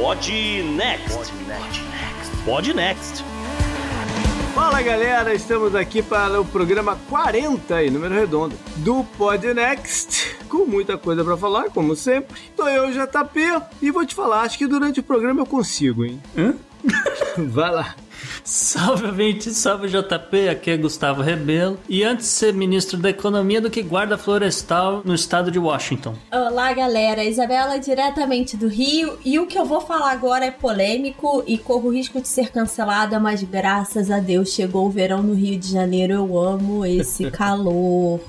Pod Next. Pod Next. Fala galera, estamos aqui para o programa 40 em número redondo do Pod Next, com muita coisa para falar, como sempre. Tô eu, JP, e vou te falar, acho que durante o programa eu consigo, hein? Hã? Vai lá. Salve, ouvinte, salve JP, aqui é Gustavo Rebelo. E antes de ser ministro da Economia do que guarda florestal no estado de Washington. Olá, galera. Isabela, diretamente do Rio. E o que eu vou falar agora é polêmico e corro o risco de ser cancelada, mas graças a Deus chegou o verão no Rio de Janeiro. Eu amo esse calor.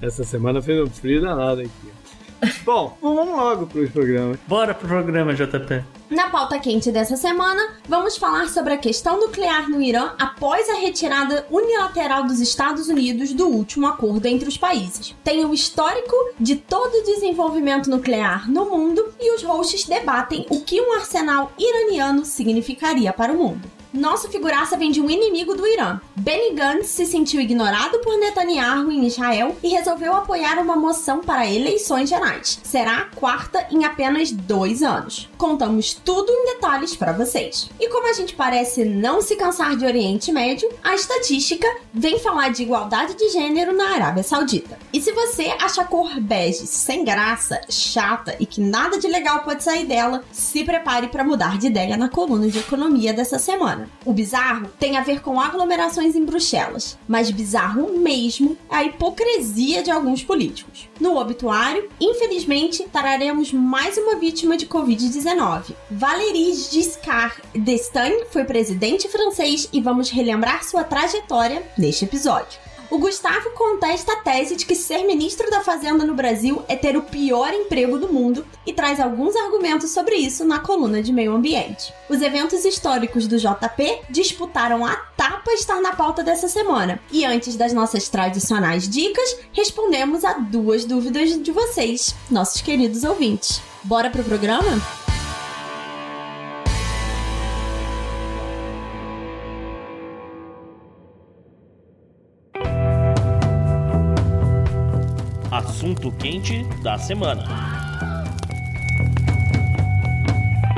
Essa semana fez um frio danado aqui. Bom, vamos logo pro programa. Bora pro programa, JP. Na pauta quente dessa semana, vamos falar sobre a questão nuclear no Irã após a retirada unilateral dos Estados Unidos do último acordo entre os países. Tem o histórico de todo o desenvolvimento nuclear no mundo e os hosts debatem o que um arsenal iraniano significaria para o mundo. Nossa figuraça vem de um inimigo do Irã. Benny Gantz se sentiu ignorado por Netanyahu em Israel e resolveu apoiar uma moção para eleições gerais. Será a quarta em apenas dois anos. Contamos tudo em detalhes para vocês. E como a gente parece não se cansar de Oriente Médio, a estatística vem falar de igualdade de gênero na Arábia Saudita. E se você acha a cor bege sem graça, chata e que nada de legal pode sair dela, se prepare para mudar de ideia na coluna de economia dessa semana. O bizarro tem a ver com aglomerações em Bruxelas, mas bizarro mesmo é a hipocrisia de alguns políticos. No obituário, infelizmente, traremos mais uma vítima de Covid-19. Valéry Giscard d'Estaing foi presidente francês e vamos relembrar sua trajetória neste episódio. O Gustavo contesta a tese de que ser ministro da Fazenda no Brasil é ter o pior emprego do mundo e traz alguns argumentos sobre isso na coluna de meio ambiente. Os eventos históricos do JP disputaram a tapa estar na pauta dessa semana. E antes das nossas tradicionais dicas, respondemos a duas dúvidas de vocês, nossos queridos ouvintes. Bora pro programa? Assunto quente da semana.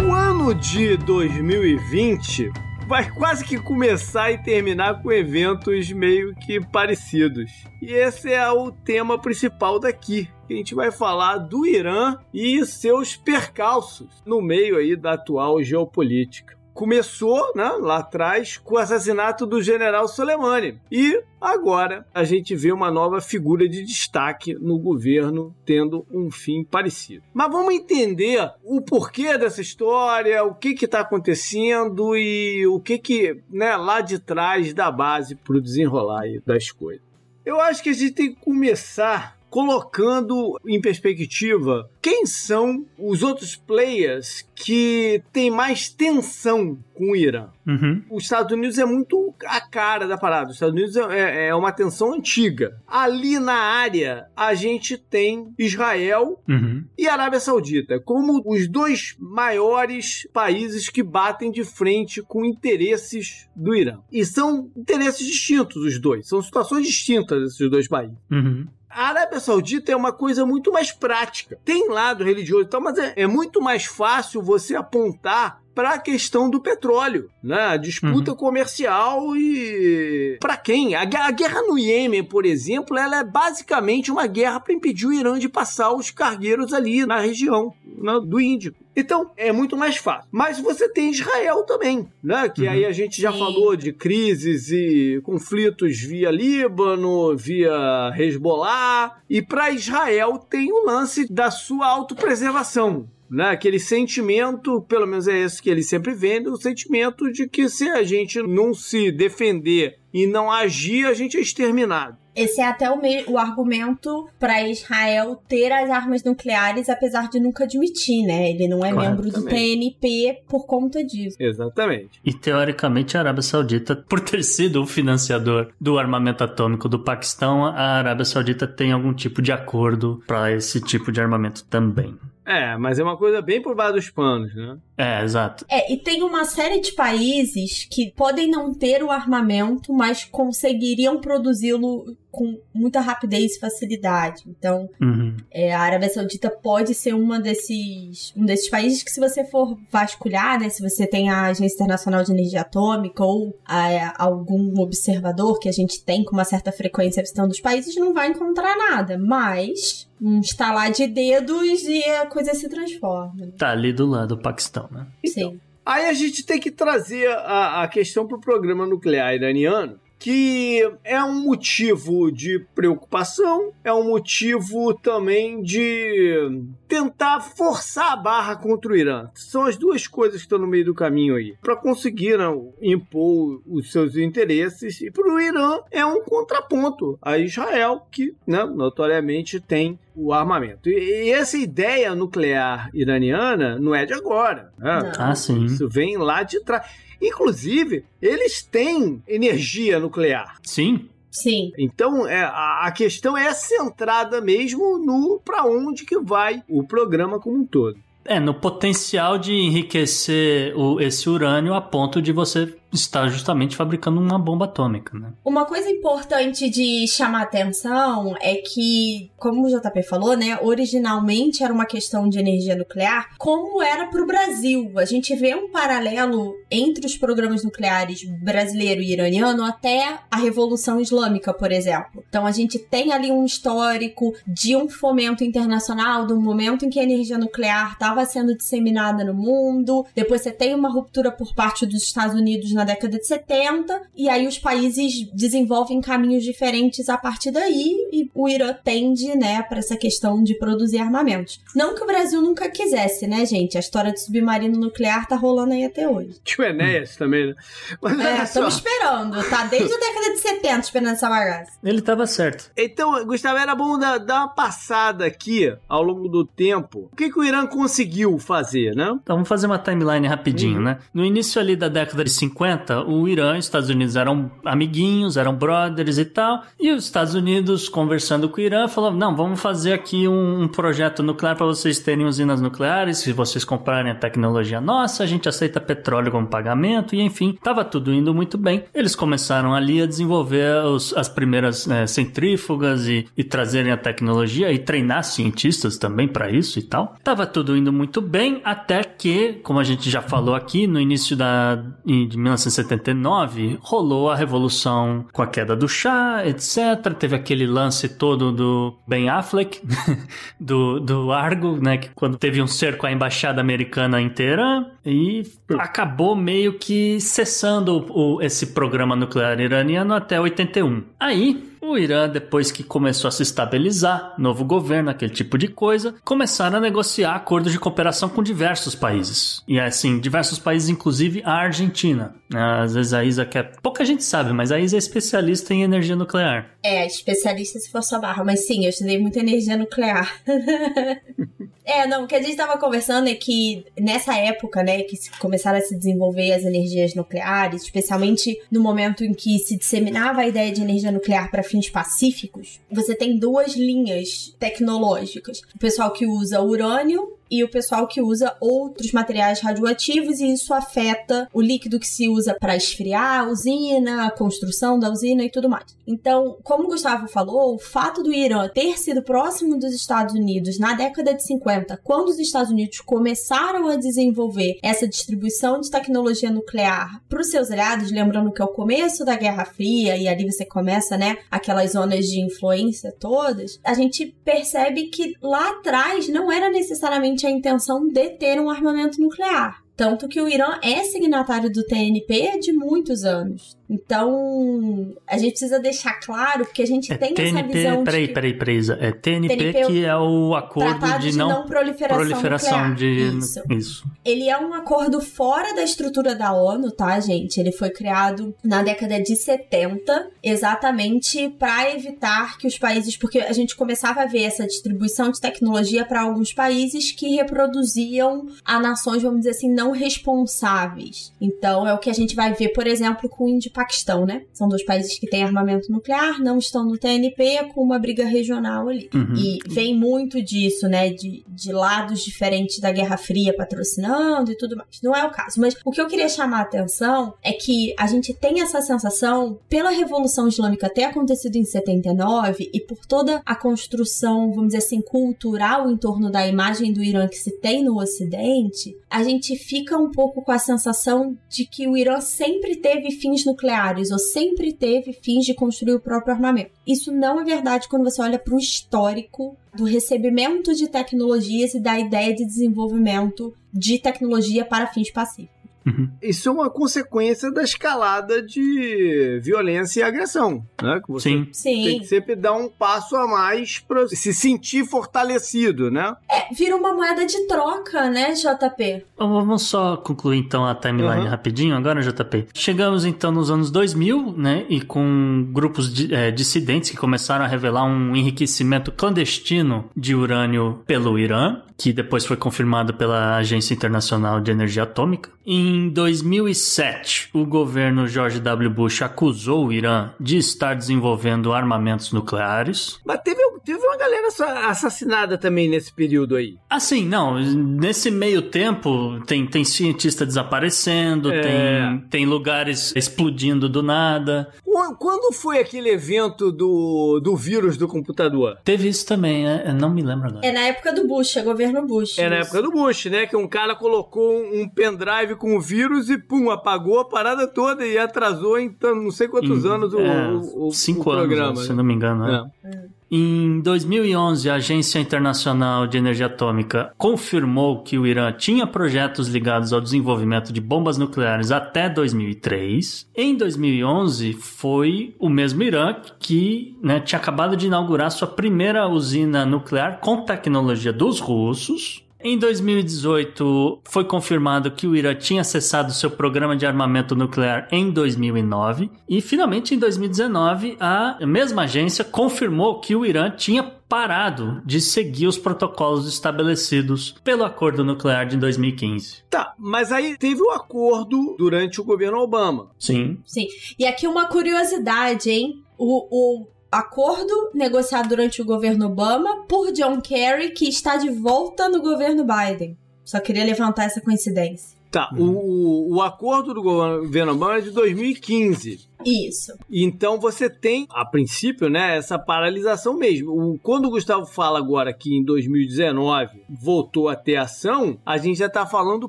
O ano de 2020 vai quase que começar e terminar com eventos meio que parecidos. E esse é o tema principal daqui. A gente vai falar do Irã e seus percalços no meio aí da atual geopolítica começou né, lá atrás com o assassinato do general Soleimani. E agora a gente vê uma nova figura de destaque no governo tendo um fim parecido. Mas vamos entender o porquê dessa história, o que está acontecendo e o que, que né, lá de trás da base para o desenrolar das coisas. Eu acho que a gente tem que começar colocando em perspectiva quem são os outros players que têm mais tensão com o Irã. Uhum. Os Estados Unidos é muito a cara da parada. Os Estados Unidos é, é uma tensão antiga. Ali na área, a gente tem Israel Uhum. e Arábia Saudita como os dois maiores países que batem de frente com interesses do Irã. E são interesses distintos, os dois. São situações distintas esses dois países. Uhum. A Arábia Saudita é uma coisa muito mais prática. Tem lado religioso e tal, mas é, é muito mais fácil você apontar para a questão do petróleo, né? A disputa comercial e para quem? A guerra no Iêmen, por exemplo, ela é basicamente uma guerra para impedir o Irã de passar os cargueiros ali na região né, do Índico. Então, é muito mais fácil. Mas você tem Israel também, né? Que aí a gente já Sim. falou de crises e conflitos via Líbano, via Hezbollah. E para Israel tem o lance da sua autopreservação. Né? Aquele sentimento, pelo menos é esse que ele sempre vende, o sentimento de que se a gente não se defender e não agir, a gente é exterminado. Esse é até o, o argumento para Israel ter as armas nucleares, apesar de nunca admitir, né? Ele não é Claro, membro do também. TNP por conta disso. Exatamente. E teoricamente a Arábia Saudita, por ter sido o financiador do armamento atômico do Paquistão, a Arábia Saudita tem algum tipo de acordo para esse tipo de armamento também. É, mas é uma coisa bem por baixo dos panos, né? É, exato. É, e tem uma série de países que podem não ter o armamento, mas conseguiriam produzi-lo com muita rapidez e facilidade. Então, Uhum. é, a Arábia Saudita pode ser uma desses, um desses países que, se você for vasculhar, né, se você tem a Agência Internacional de Energia Atômica ou a- algum observador que a gente tem com uma certa frequência visitando os países, não vai encontrar nada. Mas um estalar de dedos e a coisa se transforma. Tá ali do lado do Paquistão, né? Sim. Aí a gente tem que trazer a, a questão para o programa nuclear iraniano, que é um motivo de preocupação, é um motivo também de tentar forçar a barra contra o Irã. São as duas coisas que estão no meio do caminho aí, para conseguir né, impor os seus interesses. E para o Irã é um contraponto a Israel, que né, notoriamente tem o armamento. E, essa ideia nuclear iraniana não é de agora. Né? Ah, sim. Isso vem lá de trás. Inclusive, eles têm energia nuclear. Sim. Sim. Então, é, a, a questão é centrada mesmo no para onde que vai o programa como um todo. É, no potencial de enriquecer o, esse urânio a ponto de você estar justamente fabricando uma bomba atômica, né? Uma coisa importante de chamar atenção é que, como o JP falou, né, originalmente era uma questão de energia nuclear, como era para o Brasil. A gente vê um paralelo entre os programas nucleares brasileiro e iraniano até a Revolução Islâmica, por exemplo. Então a gente tem ali um histórico de um fomento internacional, do momento em que a energia nuclear estava sendo disseminada no mundo. Depois você tem uma ruptura por parte dos Estados Unidos na década de 70, e aí os países desenvolvem caminhos diferentes a partir daí, e o Irã tende, né, para essa questão de produzir armamentos. Não que o Brasil nunca quisesse, né, gente? A história de submarino nuclear tá rolando aí até hoje. Tinha o Enéas também, né? Mas É, estamos esperando, tá? Desde a década de 70 esperando essa bagaça. Ele estava certo. Então, Gustavo, era bom dar, dar uma passada aqui ao longo do tempo. O que, que o Irã conseguiu fazer, né? Então vamos fazer uma timeline rapidinho, Uhum. né? No início ali da década de 50, o Irã e os Estados Unidos eram amiguinhos, eram brothers e tal. E os Estados Unidos, conversando com o Irã, falou: não, vamos fazer aqui um, um projeto nuclear para vocês terem usinas nucleares. Se vocês comprarem a tecnologia nossa, a gente aceita petróleo como pagamento. E enfim, tava tudo indo muito bem. Eles começaram ali a desenvolver os- as primeiras eh, centrífugas e, e trazerem a tecnologia e treinar cientistas também para isso e tal. Tava tudo indo muito bem até que, como a gente já falou aqui, no início da, de 1979, rolou a revolução com a queda do Shah, etc. Teve aquele lance todo do Ben Affleck, do, do Argo, né? Que quando teve um cerco à embaixada americana Teherã e acabou meio que cessando o, o- esse programa nuclear iraniano até 81. Aí, o Irã, depois que começou a se estabilizar, novo governo, aquele tipo de coisa, começaram a negociar acordos de cooperação com diversos países. E assim, diversos países, inclusive a Argentina. Às vezes a Isa quer. Pouca gente sabe, mas a Isa é especialista em energia nuclear. É, especialista se for sua barra, mas sim, eu estudei muita energia nuclear. é, não, o que a gente tava conversando é que nessa época, né, que começaram a se desenvolver as energias nucleares, especialmente no momento em que se disseminava a ideia de energia nuclear para fins pacíficos, você tem duas linhas tecnológicas. O pessoal que usa urânio e o pessoal que usa outros materiais radioativos e isso afeta o líquido que se usa para esfriar a usina, a construção da usina e tudo mais. Então, como o Gustavo falou, o fato do Irã ter sido próximo dos Estados Unidos na década de 50, quando os Estados Unidos começaram a desenvolver essa distribuição de tecnologia nuclear para os seus aliados, lembrando que é o começo da Guerra Fria e ali você começa, né, aquelas zonas de influência todas, a gente percebe que lá atrás não era necessariamente a intenção de ter um armamento nuclear. Tanto que o Irã é signatário do TNP de muitos anos. Então, a gente precisa deixar claro, porque a gente É tem essa TNP, visão peraí, de peraí, peraí, Isa. É TNP, TNP que é o acordo Tratado de não, proliferação, proliferação nuclear. de. Isso. Isso. Ele é um acordo fora da estrutura da ONU, tá, gente? Ele foi criado na década de 70, exatamente para evitar que os países, porque a gente começava a ver essa distribuição de tecnologia para alguns países que reproduziam a nações, vamos dizer assim, não responsáveis. Então, é o que a gente vai ver, por exemplo, com o Índia e Paquistão, né? São dois países que têm armamento nuclear, não estão no TNP, com uma briga regional ali. Uhum. E vem muito disso, né? De, de lados diferentes da Guerra Fria patrocinando e tudo mais. Não é o caso. Mas o que eu queria chamar a atenção é que a gente tem essa sensação, pela Revolução Islâmica ter acontecido em 79 e por toda a construção, vamos dizer assim, cultural em torno da imagem do Irã que se tem no Ocidente, a gente fica um pouco com a sensação de que o Irã sempre teve fins nucleares ou sempre teve fins de construir o próprio armamento. Isso não é verdade quando você olha para o histórico do recebimento de tecnologias e da ideia de desenvolvimento de tecnologia para fins pacíficos. Uhum. Isso é uma consequência da escalada de violência e agressão, né? Que você Sim. Sim. tem que sempre dar um passo a mais para se sentir fortalecido, né? É, vira uma moeda de troca, né, JP? Então, Vamos só concluir então a timeline Uhum. rapidinho agora, JP. Chegamos então nos anos 2000, né, e com grupos de, eh, dissidentes que começaram a revelar um enriquecimento clandestino de urânio pelo Irã, que depois foi confirmado pela Agência Internacional de Energia Atômica. Em 2007, o governo George W. Bush acusou o Irã de estar desenvolvendo armamentos nucleares. Mas teve, teve uma galera assa- assassinada também nesse período aí. Assim, não, nesse meio tempo tem, tem cientista desaparecendo, É. tem, tem lugares explodindo do nada. Qu- Quando foi aquele evento do, do vírus do computador? Teve isso também, né? Eu não me lembro agora. É na época do Bush, é governo Bush. É na isso. época do Bush, né? Que um cara colocou um pendrive com o vírus e, pum, apagou a parada toda e atrasou em não sei quantos Em- anos o, é, o, o, cinco o programa. anos, se né? não me engano. né? É. Em 2011, a Agência Internacional de Energia Atômica confirmou que o Irã tinha projetos ligados ao desenvolvimento de bombas nucleares até 2003. Em 2011, foi o mesmo Irã que né, tinha acabado de inaugurar sua primeira usina nuclear com tecnologia dos russos. Em 2018, foi confirmado que o Irã tinha cessado seu programa de armamento nuclear em 2009. E, finalmente, em 2019, a mesma agência confirmou que o Irã tinha parado de seguir os protocolos estabelecidos pelo acordo nuclear de 2015. Tá, mas aí teve o acordo durante o governo Obama. Sim. Sim. E aqui uma curiosidade, hein? O, o acordo negociado durante o governo Obama por John Kerry, que está de volta no governo Biden. Só queria levantar essa coincidência. Tá, o, o, o acordo do governo Obama é de 2015. Isso. Então você tem, a princípio, né, essa paralisação mesmo. O- quando o Gustavo fala agora que em 2019 voltou a ter ação, a gente já tá falando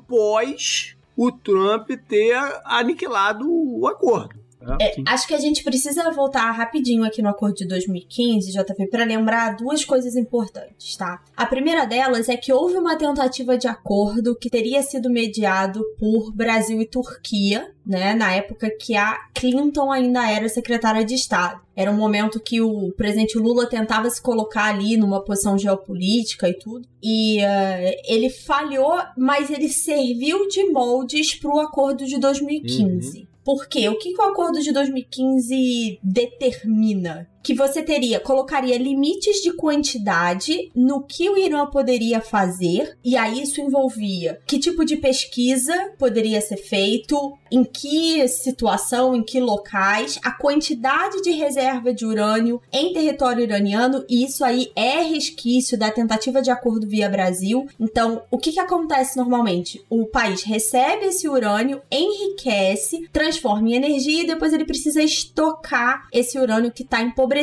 pós o Trump ter aniquilado o acordo. É, Sim. acho que a gente precisa voltar rapidinho aqui no acordo de 2015, JP, para lembrar duas coisas importantes, tá? A primeira delas é que houve uma tentativa de acordo que teria sido mediado por Brasil e Turquia, né? Na época que a Clinton ainda era secretária de Estado. Era um momento que o presidente Lula tentava se colocar ali numa posição geopolítica e tudo. E eh, ele falhou, mas ele serviu de moldes para o acordo de 2015. Por quê? O que, que o acordo de 2015 determina? Que você teria, colocaria limites de quantidade no que o Irã poderia fazer, e aí isso envolvia que tipo de pesquisa poderia ser feito, em que situação, em que locais, a quantidade de reserva de urânio em território iraniano, e isso aí é resquício da tentativa de acordo via Brasil. Então, o que, que acontece normalmente? O país recebe esse urânio, enriquece, transforma em energia e depois ele precisa estocar esse urânio que está empobrecido,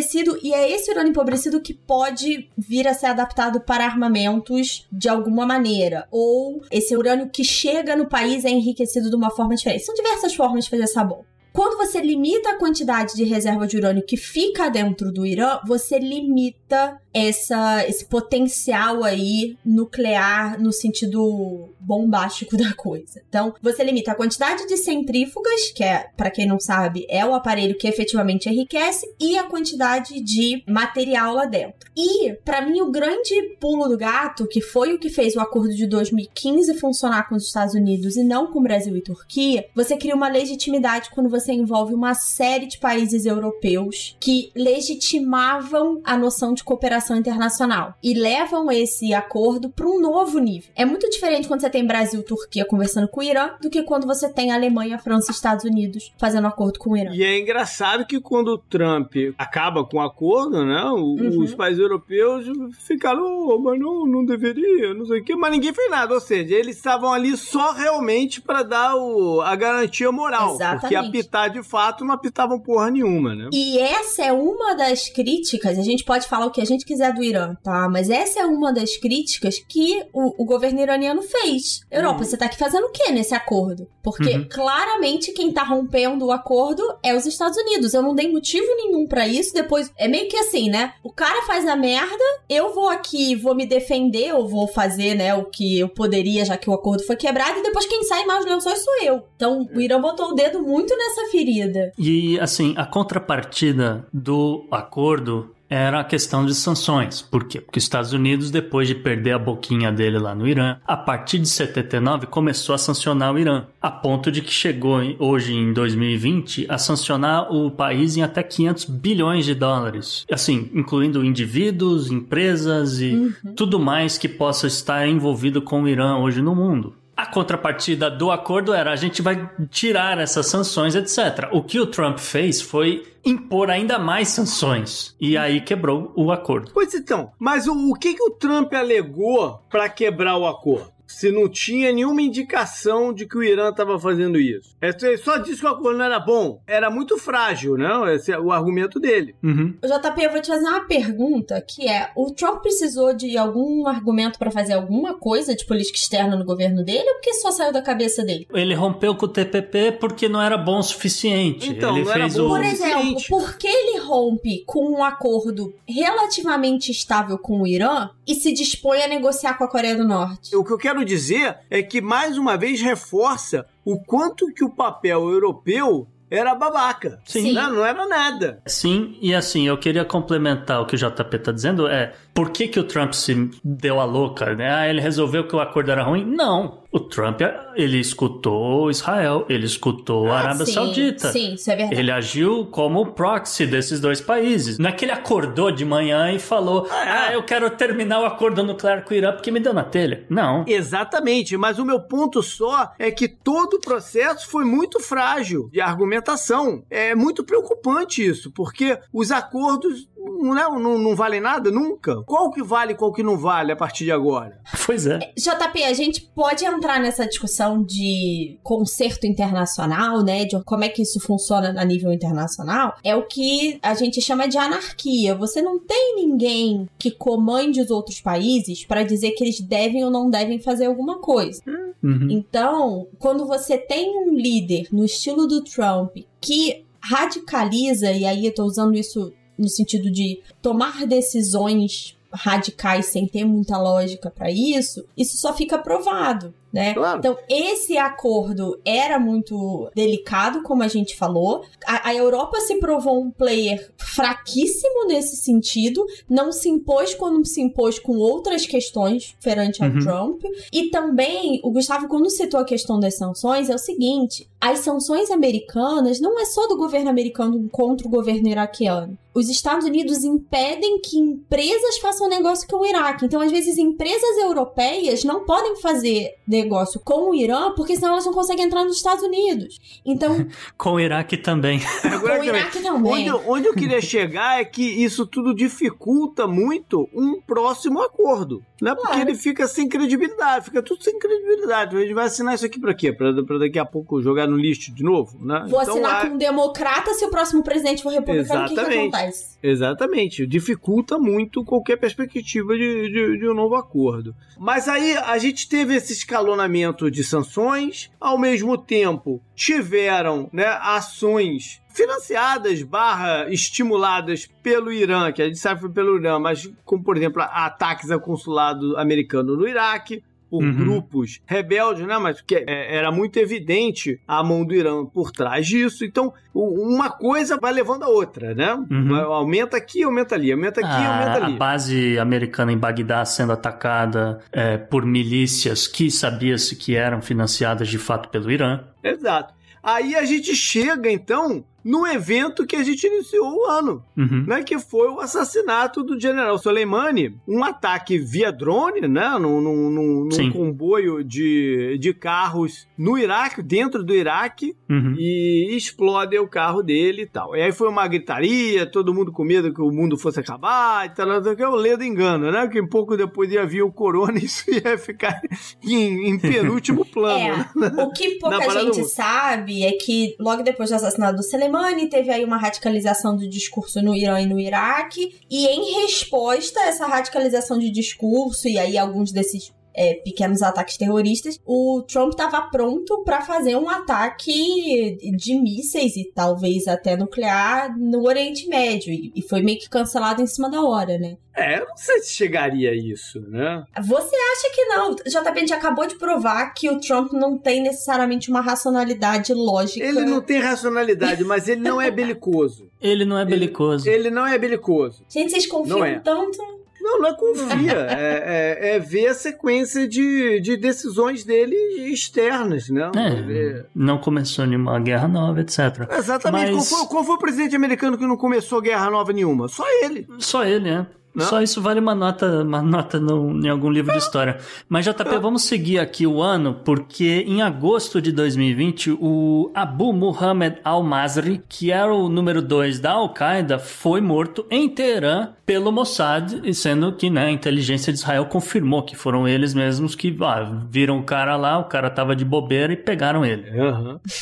e é esse urânio empobrecido que pode vir a ser adaptado para armamentos de alguma maneira, ou esse urânio que chega no país é enriquecido de uma forma diferente. São diversas formas de fazer bomba. Quando você limita a quantidade de reserva de urânio que fica dentro do Irã, você limita essa, esse potencial aí nuclear no sentido bombástico da coisa. Então, você limita a quantidade de centrífugas, que é, para quem não sabe, é o aparelho que efetivamente enriquece, e a quantidade de material lá dentro. E, para mim, o grande pulo do gato, que foi o que fez o acordo de 2015 funcionar com os Estados Unidos e não com Brasil e Turquia, você cria uma legitimidade quando você envolve uma série de países europeus que legitimavam a noção de cooperação internacional e levam esse acordo para um novo nível. É muito diferente quando você tem tem Brasil, Turquia conversando com o Irã do que quando você tem Alemanha, França e Estados Unidos fazendo acordo com o Irã. E é engraçado que quando o Trump acaba com o acordo, né? Uhum. Os países europeus ficaram, oh, mas não, não deveria, não sei o quê, mas ninguém fez nada. Ou seja, eles estavam ali só realmente para dar o, a garantia moral. Exatamente. Porque apitar de fato não apitavam porra nenhuma, né? E essa é uma das críticas, a gente pode falar o que a gente quiser do Irã, tá? Mas essa é uma das críticas que o, o governo iraniano fez. Europa, uhum. você tá aqui fazendo o que nesse acordo? Porque uhum. claramente quem tá rompendo o acordo é os Estados Unidos. Eu não dei motivo nenhum para isso. Depois, é meio que assim, né? O cara faz a merda, eu vou aqui, vou me defender, eu vou fazer, né, o que eu poderia, já que o acordo foi quebrado, e depois quem sai mais lençóis sou eu. Então, o Irã botou o dedo muito nessa ferida. E, assim, a contrapartida do acordo era a questão de sanções. Por quê? Porque os Estados Unidos, depois de perder a boquinha dele lá no Irã, a partir de 79 começou a sancionar o Irã, a ponto de que chegou hoje em 2020 a sancionar o país em até 500 bilhões de dólares. Assim, incluindo indivíduos, empresas e uhum. tudo mais que possa estar envolvido com o Irã hoje no mundo. A contrapartida do acordo era a gente vai tirar essas sanções, etc. O que o Trump fez foi impor ainda mais sanções. E aí quebrou o acordo. Pois então, mas o, o que, que o Trump alegou para quebrar o acordo? Se não tinha nenhuma indicação de que o Irã estava fazendo isso. É, só disse que o acordo não era bom. Era muito frágil, não? Esse é o argumento dele. Uhum. JP, eu vou te fazer uma pergunta que é: o Trump precisou de algum argumento para fazer alguma coisa de política externa no governo dele ou porque só saiu da cabeça dele? Ele rompeu com o TPP porque não era bom o suficiente. Então, ele não fez era bom o... Por exemplo, por que ele rompe com um acordo relativamente estável com o Irã e se dispõe a negociar com a Coreia do Norte? O que eu quero quero dizer é que, mais uma vez, reforça o quanto que o papel europeu era babaca. Sim. Não, não, era nada. Sim, e assim, eu queria complementar o que o JP tá dizendo, é por que, que o Trump se deu a louca, né? Ah, ele resolveu que o acordo era ruim? Não. O Trump, ele escutou Israel, ele escutou a ah, Arábia sim, Saudita. Sim, isso é verdade. Ele agiu como proxy desses dois países. Não é que ele acordou de manhã e falou: ah, é. ah, eu quero terminar o acordo nuclear com o Irã porque me deu na telha. Não. Exatamente, mas o meu ponto só é que todo o processo foi muito frágil de argumentação. É muito preocupante isso, porque os acordos não, não, não vale nada nunca? Qual que vale e qual que não vale a partir de agora? Pois é. JP, a gente pode entrar nessa discussão de concerto internacional, né? De como é que isso funciona a nível internacional. É o que a gente chama de anarquia. Você não tem ninguém que comande os outros países para dizer que eles devem ou não devem fazer alguma coisa. Uhum. Então, quando você tem um líder no estilo do Trump que radicaliza, e aí eu tô usando isso no sentido de tomar decisões radicais sem ter muita lógica para isso, isso só fica provado né? Claro. Então, esse acordo era muito delicado, como a gente falou. A, a, Europa se provou um player fraquíssimo nesse sentido, não se impôs quando se impôs com outras questões perante ao uhum. Trump. E também, o Gustavo, quando citou a questão das sanções, é o seguinte: as sanções americanas não é só do governo americano contra o governo iraquiano. Os Estados Unidos impedem que empresas façam negócio com o Iraque. Então, às vezes, empresas europeias não podem fazer negócio com o Irã, porque senão elas não conseguem entrar nos Estados Unidos. Então. com o Iraque também. com o Iraque também. Onde, onde eu queria chegar é que isso tudo dificulta muito um próximo acordo. Né? Porque claro. ele fica sem credibilidade, fica tudo sem credibilidade. A gente vai assinar isso aqui pra quê? Pra, pra daqui a pouco jogar no lixo de novo? Né? Vou então, assinar com um democrata se o próximo presidente for republicano, o que, que acontece? Exatamente. Dificulta muito qualquer perspectiva de, de, de um novo acordo. Mas aí a gente teve esse escalonamento de sanções, ao mesmo tempo tiveram né, ações financiadas barra estimuladas pelo Irã, que a gente sabe foi pelo Irã, mas como, por exemplo, ataques ao consulado americano no Iraque, por uhum. grupos rebeldes, né? Mas que é, era muito evidente a mão do Irã por trás disso. Então, uma coisa vai levando a outra, né? Uhum. Aumenta aqui, aumenta ali, aumenta aqui, a, aumenta ali. A base americana em Bagdá sendo atacada é, por milícias que sabia-se que eram financiadas de fato pelo Irã. Exato. Aí a gente chega, então, no evento que a gente iniciou o ano, Uhum. né? Que foi o assassinato do general Soleimani. Um ataque via drone, né? Num, num- num- num comboio de, de carros no Iraque, dentro do Iraque, Uhum. e explode o carro dele e tal. E aí foi uma gritaria, todo mundo com medo que o mundo fosse acabar e tal, que é o ledo engano, né? Que pouco depois ia vir o corona e isso ia ficar em, em penúltimo plano. né? É, o que pouca gente sabe é que logo depois do assassinato do Soleimani, teve aí uma radicalização do discurso no Irã e no Iraque, e em resposta a essa radicalização de discurso e aí alguns desses é, pequenos ataques terroristas, o Trump estava pronto para fazer um ataque de mísseis e talvez até nuclear no Oriente Médio, e, foi meio que cancelado em cima da hora, né? É, eu não sei se chegaria a isso, né? Você acha que não? JP, a gente acabou de provar que o Trump não tem necessariamente uma racionalidade lógica. Ele não tem racionalidade, mas ele não é belicoso. Ele não é belicoso. Ele não é belicoso. Gente, vocês confiam é. tanto. Não, não é confia. é, é- é ver a sequência de, de decisões dele externas, né? É, não começou nenhuma guerra nova, etc. Exatamente. Mas- Qual, foi, qual foi o presidente americano que não começou guerra nova nenhuma? Só ele. Só ele, né? Não? Só isso vale uma nota, uma nota no- em algum livro de história. Mas, JP, vamos seguir aqui o ano, porque em agosto de 2020, o Abu Muhammad al-Masri, que era o número 2 da Al-Qaeda, foi morto em Teherã pelo Mossad, sendo que né, a inteligência de Israel confirmou que foram eles mesmos que ah, viram o cara lá, o cara tava de bobeira e pegaram ele.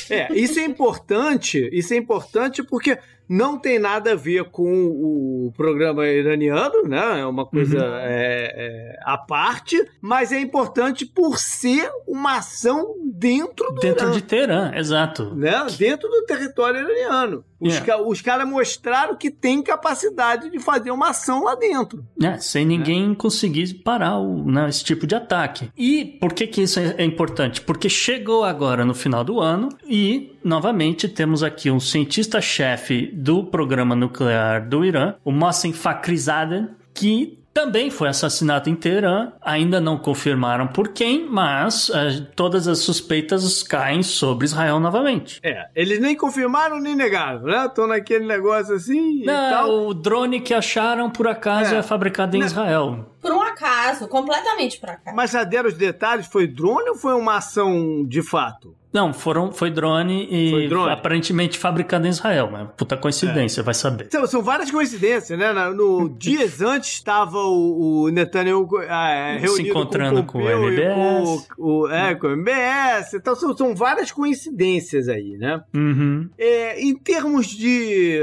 É, isso é importante. Isso é importante porque não tem nada a ver com o programa iraniano, né? É uma coisa Uhum. é, é, à parte, mas é importante por ser uma ação dentro do Dentro Irã. de Teherã, exato. né? Dentro do território iraniano. Os, É. ca- os caras mostraram que tem capacidade de fazer uma ação lá dentro. É, sem ninguém conseguir parar o, né, esse tipo de ataque. E por que, que isso é é importante? Porque chegou agora no final do ano e, novamente, temos aqui um cientista-chefe do programa nuclear do Irã, o Mohsen Fakhrizadeh, que também foi assassinado em Teherã. Ainda não confirmaram por quem, mas eh, todas as suspeitas caem sobre Israel novamente. É, eles nem confirmaram nem negaram, né? Estão naquele negócio assim e tal. Não, o drone que acharam, por acaso, É. é, fabricado em Não. Israel. Por um acaso, completamente por acaso. Mas já deram os detalhes? Foi drone ou foi uma ação de fato? Não, foram, foi drone e Foi drone. aparentemente fabricado em Israel, mas puta coincidência, vai saber. São, são várias coincidências, né? No dias antes estava o, o Netanyahu ah, reunido Se encontrando com com o e MBS. com o, é, com o MBS. Então são, são várias coincidências aí, né? Uhum. É, em termos de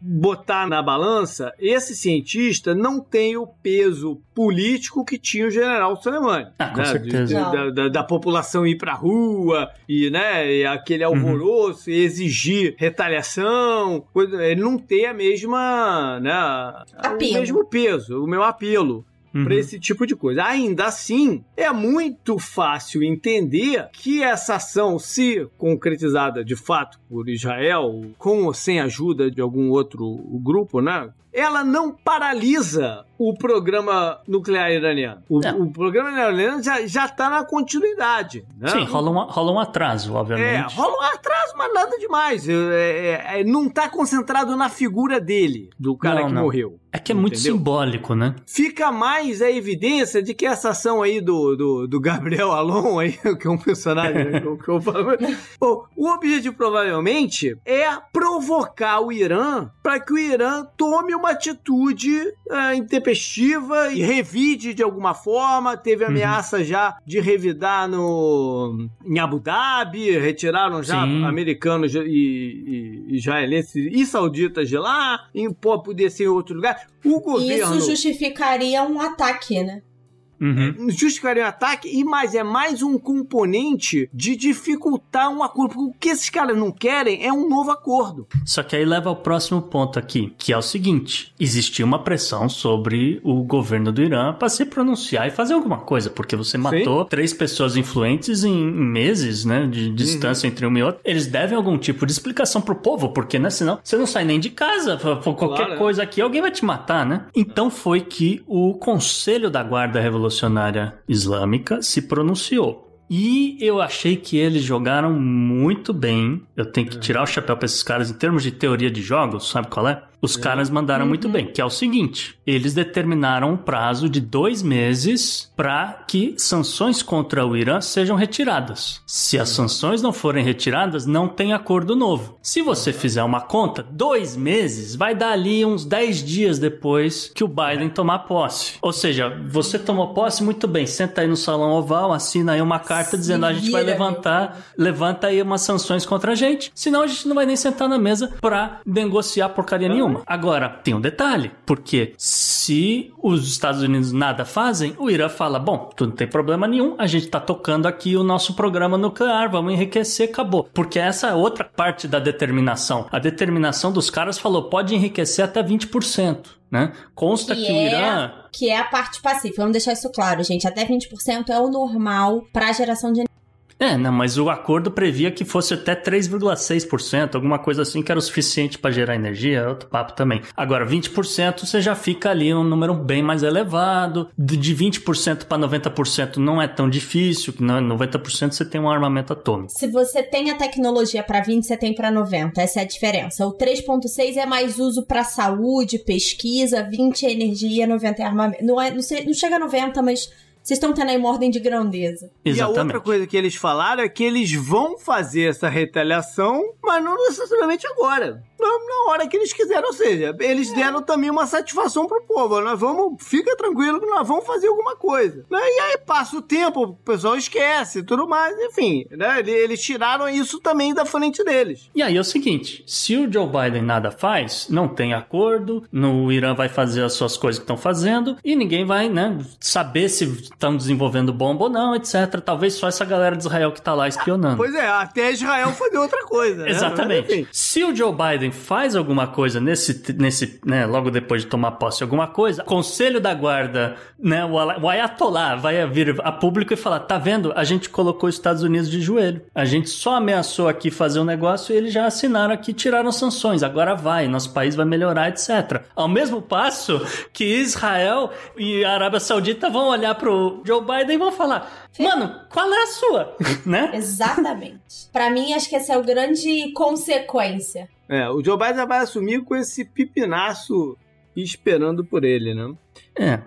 botar na balança, esse cientista não tem o peso político que tinha o general Soleimani. Ah, com né? certeza. De- Não. da, da- da população ir pra rua e, né, e aquele Uhum. alvoroço e exigir retaliação. coisa- Ele não tem a mesma, né, o mesmo peso, o meu apelo Uhum. para esse tipo de coisa. Ainda assim, é muito fácil entender que essa ação, se concretizada de fato por Israel, com ou sem ajuda de algum outro grupo, né? Ela não paralisa o programa nuclear iraniano. O, É. o programa iraniano já, já tá na continuidade. Né? Sim, rola um, rola um atraso, É, obviamente. rola um atraso, mas nada demais. É, é, é, não tá concentrado na figura dele, do cara Não, que não. morreu. É que é muito Entendeu? simbólico, né? fica mais a evidência de que essa ação aí do, do, do Gabriel Alon, aí, que é um personagem né, que eu- que eu falo. Bom, o objetivo provavelmente é provocar o Irã para que o Irã tome uma atitude ah, intempestiva e revide de alguma forma. Teve Uhum. ameaça já de revidar no, em Abu Dhabi, retiraram já Sim. americanos e, e, israelenses e sauditas de lá, e pô, poder ser em outro lugar. O governo Isso justificaria um ataque, né? Uhum. justificaria um ataque, e mais é mais um componente de dificultar um acordo. Porque o que esses caras não querem é um novo acordo. Só que aí leva ao próximo ponto aqui, que é o seguinte: existia uma pressão sobre o governo do Irã para se pronunciar e fazer alguma coisa, porque você matou três pessoas influentes em meses, né, de distância entre uma e outra. Eles devem algum tipo de explicação pro povo, porque né, senão você não sai nem de casa, por qualquer Claro, é. coisa aqui alguém vai te matar, né? Então foi que o Conselho da Guarda Revolucionária Islâmica se pronunciou. E eu achei que eles jogaram muito bem. Eu tenho que tirar o chapéu pra esses caras em termos de teoria de jogos, sabe qual é? Os caras mandaram muito bem, que é o seguinte: eles determinaram um prazo de dois meses para que sanções contra o Irã sejam retiradas. Se as sanções não forem retiradas, não tem acordo novo. Se você fizer uma conta, dois meses vai dar ali uns 10 dias depois que o Biden tomar posse. Ou seja, você tomou posse muito bem, senta aí no salão oval, assina aí uma carta dizendo a gente vai levantar, levanta aí umas sanções contra a gente, senão a gente não vai nem sentar na mesa para negociar porcaria nenhuma. Agora, tem um detalhe, porque se os Estados Unidos nada fazem, o Irã fala: bom, tu não tem problema nenhum, a gente tá tocando aqui o nosso programa nuclear, vamos enriquecer, acabou. Porque essa é outra parte da determinação. A determinação dos caras falou: pode enriquecer até 20%. Né? Consta que, Que o é- Irã Que é a parte pacífica. Vamos deixar isso claro, gente. Até 20% é o normal pra geração de É, não, mas o acordo previa que fosse até 3,6%, alguma coisa assim que era o suficiente para gerar energia, é outro papo também. Agora, 20% você já fica ali um número bem mais elevado. De de 20% para 90% não é tão difícil, que não é 90% você tem um armamento atômico. Se você tem a tecnologia pra 20, você tem pra 90. Essa é a diferença. O 3.6 é mais uso pra saúde, pesquisa, 20 é energia, 90 é armamento. Não, é, não, sei- não chega a 90, mas vocês estão tendo aí uma ordem de grandeza. E a Exatamente. outra coisa que eles falaram é que eles vão fazer essa retaliação, mas não necessariamente agora. Na, na hora que eles quiserem, ou seja, eles deram também uma satisfação pro povo. Nós vamos, fica tranquilo que nós vamos fazer alguma coisa. Né? E aí passa o tempo, o pessoal esquece e tudo mais, enfim. Né? Eles, eles tiraram isso também da frente deles. E aí é o seguinte, se o Joe Biden nada faz, não tem acordo, no o Irã vai fazer as suas coisas que estão fazendo e ninguém vai, né, saber se estão desenvolvendo bomba ou não, etc. Talvez só essa galera de Israel que tá lá espionando. Pois é, até Israel fazer outra coisa. né? Exatamente. Se o Joe Biden faz alguma coisa nesse, nesse, né, logo depois de tomar posse alguma coisa, o Conselho da Guarda, né, o, o Ayatollah vai vir a público e falar, tá vendo? A gente colocou os Estados Unidos de joelho. A gente só ameaçou aqui fazer um negócio e eles já assinaram aqui, tiraram sanções. Agora vai, nosso país vai melhorar, etc. Ao mesmo passo que Israel e a Arábia Saudita vão olhar pro Joe Biden e vão falar, mano, qual é a sua? né? Exatamente. pra mim, acho que essa é o grande consequência. É, o Joe Biden vai assumir com esse pipinaço esperando por ele, né? É.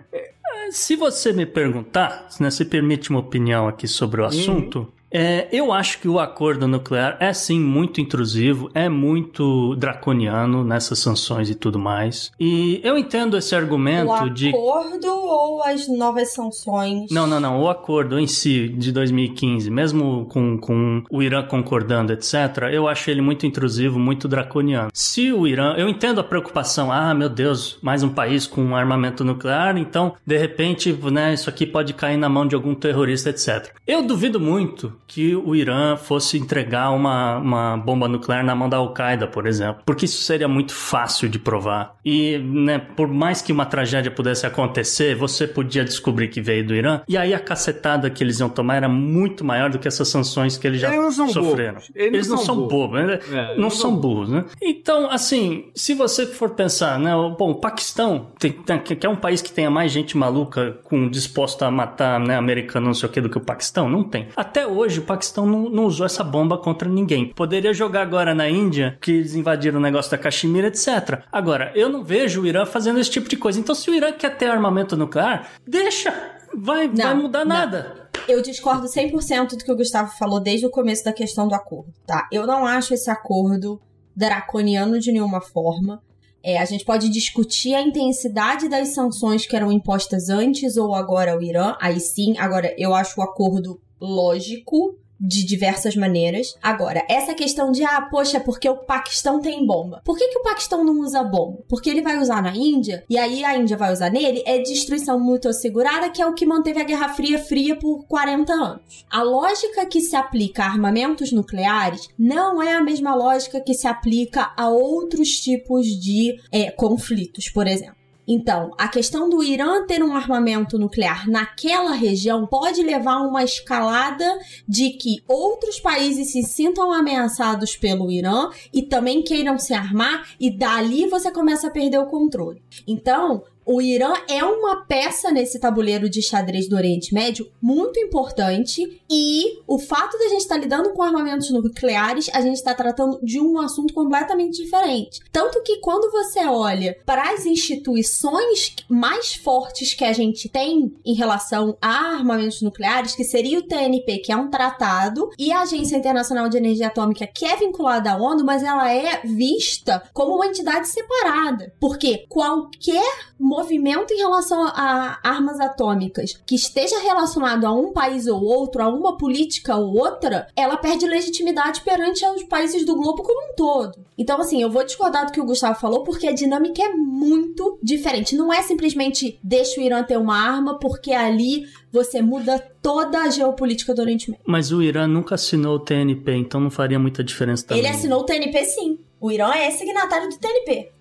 Se você me perguntar, né, se permite uma opinião aqui sobre o assunto, é, eu acho que o acordo nuclear é sim muito intrusivo, é muito draconiano nessas sanções e tudo mais. E eu entendo esse argumento o de acordo ou as novas sanções? não, não, não. O acordo em si de 2015, mesmo com, com o Irã concordando, etc., eu acho ele muito intrusivo, muito draconiano. Se o Irã. Eu entendo a preocupação. Ah, meu Deus, mais um país com um armamento nuclear, então, de repente, né, isso aqui pode cair na mão de algum terrorista, etc. Eu duvido muito que o Irã fosse entregar uma, uma bomba nuclear na mão da Al-Qaeda, por exemplo, porque isso seria muito fácil de provar. E, né, por mais que uma tragédia pudesse acontecer, você podia descobrir que veio do Irã, e aí a cacetada que eles iam tomar era muito maior do que essas sanções que eles já Eles sofreram. bobos. Eles, não são bobos, né? É, não eles são burros, né? Então, assim, se você for pensar, né? Bom, o Paquistão, tem, tem- que é um país que tenha mais gente maluca com disposta a matar, né, americano, não sei o que, do que o Paquistão, não tem. Até hoje, o Paquistão não, não usou essa bomba contra ninguém. Poderia jogar agora na Índia, que eles invadiram o negócio da Caxemira, etc. Agora, eu não vejo o Irã fazendo esse tipo de coisa. Então, se o Irã quer ter armamento nuclear, deixa. Vai, vai Não, mudar não. nada. Eu discordo 100% do que o Gustavo falou desde o começo da questão do acordo, tá? Eu não acho esse acordo draconiano de nenhuma forma. É, a gente pode discutir a intensidade das sanções que eram impostas antes ou agora ao Irã. Aí sim, agora eu acho o acordo lógico de diversas maneiras. Agora, essa questão de, ah, poxa, porque o Paquistão tem bomba. Por que, que o Paquistão não usa bomba? Porque ele vai usar na Índia, e aí a Índia vai usar nele, é destruição mútua assegurada, que é o que manteve a Guerra Fria fria por 40 anos. A lógica que se aplica a armamentos nucleares não é a mesma lógica que se aplica a outros tipos de é, conflitos, por exemplo. Então, a questão do Irã ter um armamento nuclear naquela região pode levar a uma escalada de que outros países se sintam ameaçados pelo Irã e também queiram se armar, e dali você começa a perder o controle. Então, O Irã é uma peça nesse tabuleiro de xadrez do Oriente Médio muito importante e o fato de a gente estar tá lidando com armamentos nucleares, a gente está tratando de um assunto completamente diferente. Tanto que quando você olha para as instituições mais fortes que a gente tem em relação a armamentos nucleares, que seria o TNP, que é um tratado, e a Agência Internacional de Energia Atômica, que é vinculada à ONU, mas ela é vista como uma entidade separada. Porque qualquer movimento em relação a armas atômicas que esteja relacionado a um país ou outro, a uma política ou outra, ela perde legitimidade perante os países do globo como um todo. Então, assim, eu vou discordar do que o Gustavo falou, porque a dinâmica é muito diferente. Não é simplesmente deixa o Irã ter uma arma, porque ali você muda toda a geopolítica do Oriente Médio. Mas o Irã nunca assinou o TNP, então não faria muita diferença também. Ele assinou o TNP sim. O Irã é signatário do TNP.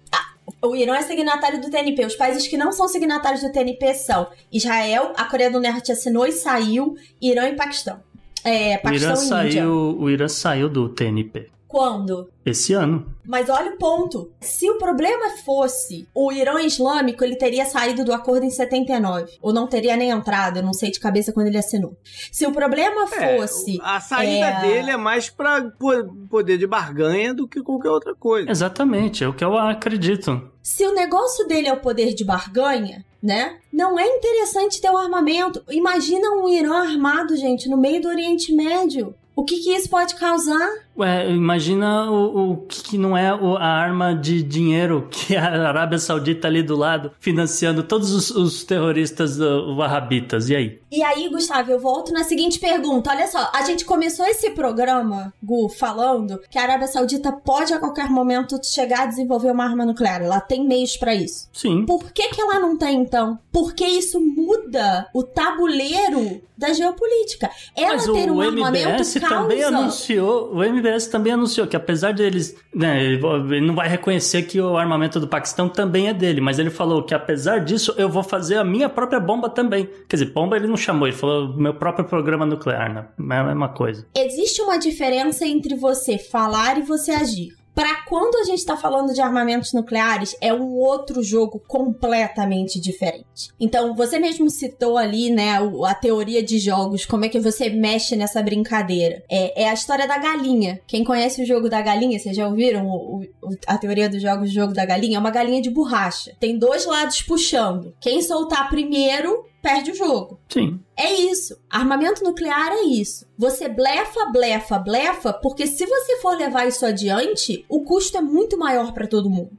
O Irã é signatário do TNP. Os países que não são signatários do TNP são Israel, a Coreia do Norte assinou e saiu, Irã e Paquistão. É, Paquistão o Irã e saiu, Índia. O Irã saiu do TNP. Quando? Esse ano. Mas olha o ponto. Se o problema fosse o Irã Islâmico, ele teria saído do acordo em 79. Ou não teria nem entrado, eu não sei de cabeça quando ele assinou. Se o problema É, fosse. a saída é, dele é mais pra po- poder de barganha do que qualquer outra coisa. Exatamente, é o que eu acredito. Se o negócio dele é o poder de barganha, né? Não é interessante ter um armamento. Imagina um Irã armado, gente, no meio do Oriente Médio. O que, que isso pode causar? Ué, imagina o, o que que não é o- a arma de dinheiro que a Arábia Saudita ali do lado financiando todos os, os terroristas uh, wahhabitas. E aí? E aí, Gustavo, eu volto na seguinte pergunta. Olha só, a gente começou esse programa, Gu, falando que a Arábia Saudita pode a qualquer momento chegar a desenvolver uma arma nuclear. Ela tem meios pra isso. Sim. Por que, que ela não tem, então? Porque isso muda o tabuleiro da geopolítica. Ela Mas ter o um armamento MBS causa... também anunciou, o MBS também anunciou que apesar deles, né, ele ele não vai reconhecer que o armamento do Paquistão também é dele, mas ele falou que apesar disso eu vou fazer a minha própria bomba também. Quer dizer, bomba ele não chamou, ele falou meu próprio programa nuclear, né? É a mesma coisa. Existe uma diferença entre você falar e você agir. Pra quando a gente tá falando de armamentos nucleares, é um outro jogo completamente diferente. Então, você mesmo citou ali, né, a teoria de jogos, como é que você mexe nessa brincadeira. É, é a história da galinha. Quem conhece o jogo da galinha, vocês já ouviram o- o- a teoria dos jogos do jogo da galinha? É uma galinha de borracha. Tem dois lados puxando. Quem soltar primeiro, perde o jogo. Sim. É isso. Armamento nuclear é isso. Você blefa, blefa, blefa, porque se você for levar isso adiante, o custo é muito maior para todo mundo.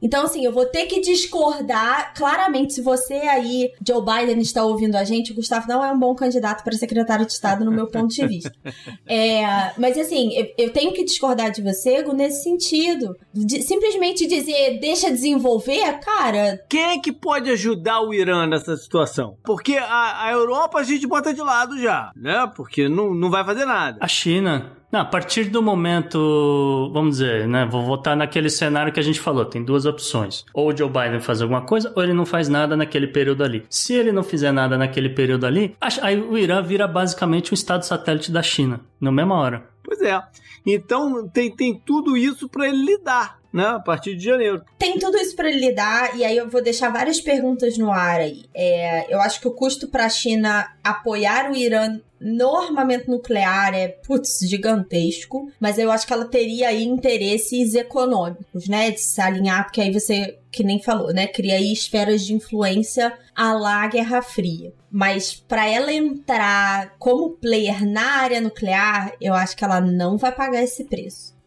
Então, assim, eu vou ter que discordar claramente. Se você aí, Joe Biden, está ouvindo a gente, o Gustavo não é um bom candidato para secretário de Estado, no meu ponto de vista. É, mas, assim, eu, eu tenho que discordar de você, Gu, nesse sentido. De- simplesmente dizer, deixa desenvolver, cara, Quem é que pode ajudar o Irã nessa situação? Porque a, a Europa a gente bota de lado já, né? Porque não, não vai fazer nada. A China. Não, a partir do momento, vamos dizer, né? Vou voltar naquele cenário que a gente falou. Tem duas opções. Ou o Joe Biden faz alguma coisa, ou ele não faz nada naquele período ali. Se ele não fizer nada naquele período ali, aí o Irã vira basicamente um estado satélite da China, na mesma hora. Pois é. Então tem, tem tudo isso pra ele lidar, né? A partir de janeiro. tem tudo isso para lidar, e aí eu vou deixar várias perguntas no ar aí. É, eu acho que o custo para a China apoiar o Irã no armamento nuclear é, putz, gigantesco, mas eu acho que ela teria aí interesses econômicos, né, de se alinhar, porque aí você, que nem falou, né, cria aí esferas de influência à lá Guerra Fria. Mas para ela entrar como player na área nuclear, eu acho que ela não vai pagar esse preço.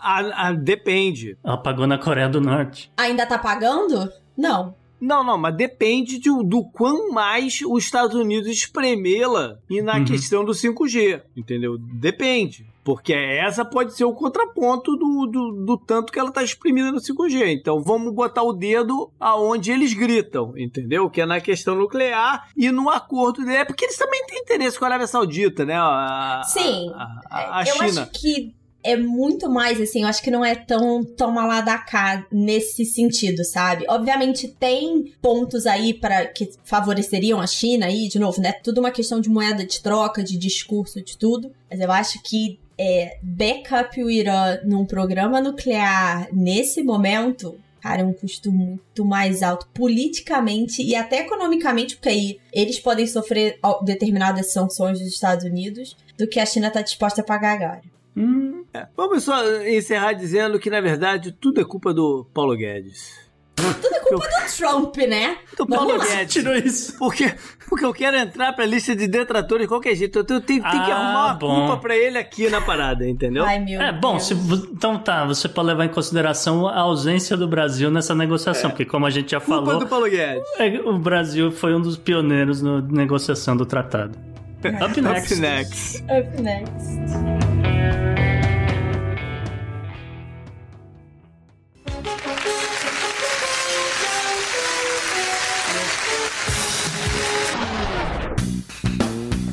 A- a- depende. Ela pagou na Coreia do Norte. Ainda tá pagando? Não. Não, não, mas depende de- do quão mais os Estados Unidos espremê-la e na Uhum. questão do 5G, entendeu? Depende. Porque essa pode ser o contraponto do, do, do tanto que ela tá exprimida no 5G. Então vamos botar o dedo aonde eles gritam, entendeu? Que é na questão nuclear e no acordo dele. É porque eles também têm interesse com a Arábia Saudita, né? A, Sim. A, a- a eu China. acho que é muito mais, assim, eu acho que não é tão toma lá cá nesse sentido, sabe? Obviamente tem pontos aí para que favoreceriam a China aí, de novo, né? Tudo uma questão de moeda de troca, de discurso, de tudo. Mas eu acho que é, backup o Irã num programa nuclear nesse momento, Cara, é um custo muito mais alto politicamente e até economicamente, porque aí eles podem sofrer determinadas sanções dos Estados Unidos do que a China está disposta a pagar agora. Hum. É. Vamos só encerrar dizendo que, na verdade, tudo é culpa do Paulo Guedes. Tudo é culpa do Trump, né? Do Paulo Guedes. Tirou isso. Porque, porque eu quero entrar pra lista de detratores de qualquer jeito. Eu tenho, tenho, tenho ah, que arrumar uma bom. culpa pra ele aqui na parada, entendeu? Ai, meu é, Deus. bom, se, então tá, você pode levar em consideração a ausência do Brasil nessa negociação, é. porque como a gente já culpa falou... do Paulo Guedes. É, o Brasil foi um dos pioneiros na negociação do tratado. Up next. Up next. Up next.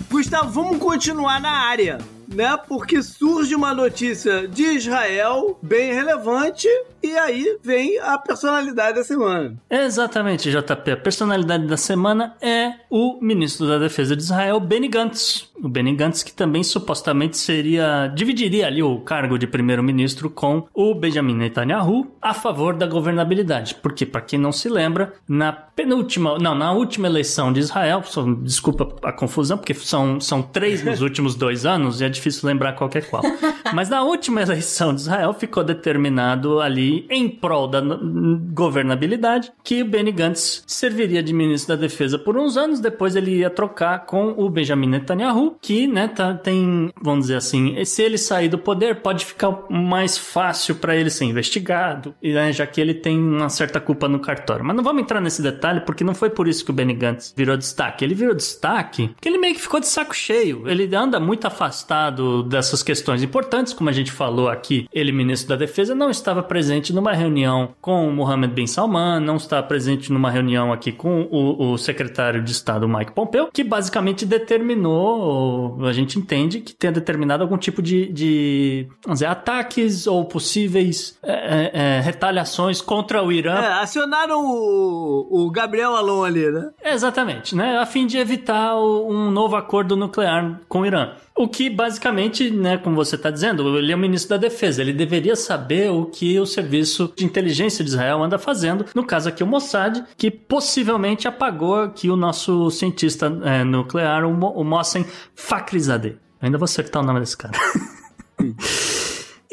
Gustavo, vamos continuar na área né? Porque surge uma notícia de Israel bem relevante e aí vem a personalidade da semana. Exatamente, JP. A personalidade da semana é o ministro da Defesa de Israel, Benny Gantz. O Benny Gantz que também supostamente seria dividiria ali o cargo de primeiro-ministro com o Benjamin Netanyahu a favor da governabilidade. Porque para quem não se lembra, na penúltima, não, na última eleição de Israel, desculpa a confusão, porque são, são três nos últimos dois anos e difícil lembrar qualquer qual. Mas na última eleição de Israel ficou determinado ali, em prol da governabilidade, que o Benny Gantz serviria de ministro da Defesa por uns anos, depois ele ia trocar com o Benjamin Netanyahu, que, né, tá, tem, vamos dizer assim, se ele sair do poder, pode ficar mais fácil para ele ser investigado, né, já que ele tem uma certa culpa no cartório. Mas não vamos entrar nesse detalhe, porque não foi por isso que o Benny Gantz virou destaque. Ele virou destaque porque ele meio que ficou de saco cheio. Ele anda muito afastado dessas questões importantes, como a gente falou aqui. Ele, ministro da Defesa, não estava presente numa reunião com o Mohammed bin Salman, não está presente numa reunião aqui com o, o secretário de Estado Mike Pompeo, que basicamente determinou, a gente entende que tenha determinado algum tipo de, de vamos dizer, ataques ou possíveis é, é, é retaliações contra o Irã. É, acionaram o, o Gabriel Alon ali, né? Exatamente, né? A fim de evitar um novo acordo nuclear com o Irã. O que basicamente, né, como você está dizendo, ele é o ministro da Defesa, ele deveria saber o que o serviço de inteligência de Israel anda fazendo, no caso aqui o Mossad, que possivelmente apagou aqui o nosso cientista é, nuclear, o, Mo o Mohsen Fakhrizadeh. ainda vou acertar o nome desse cara.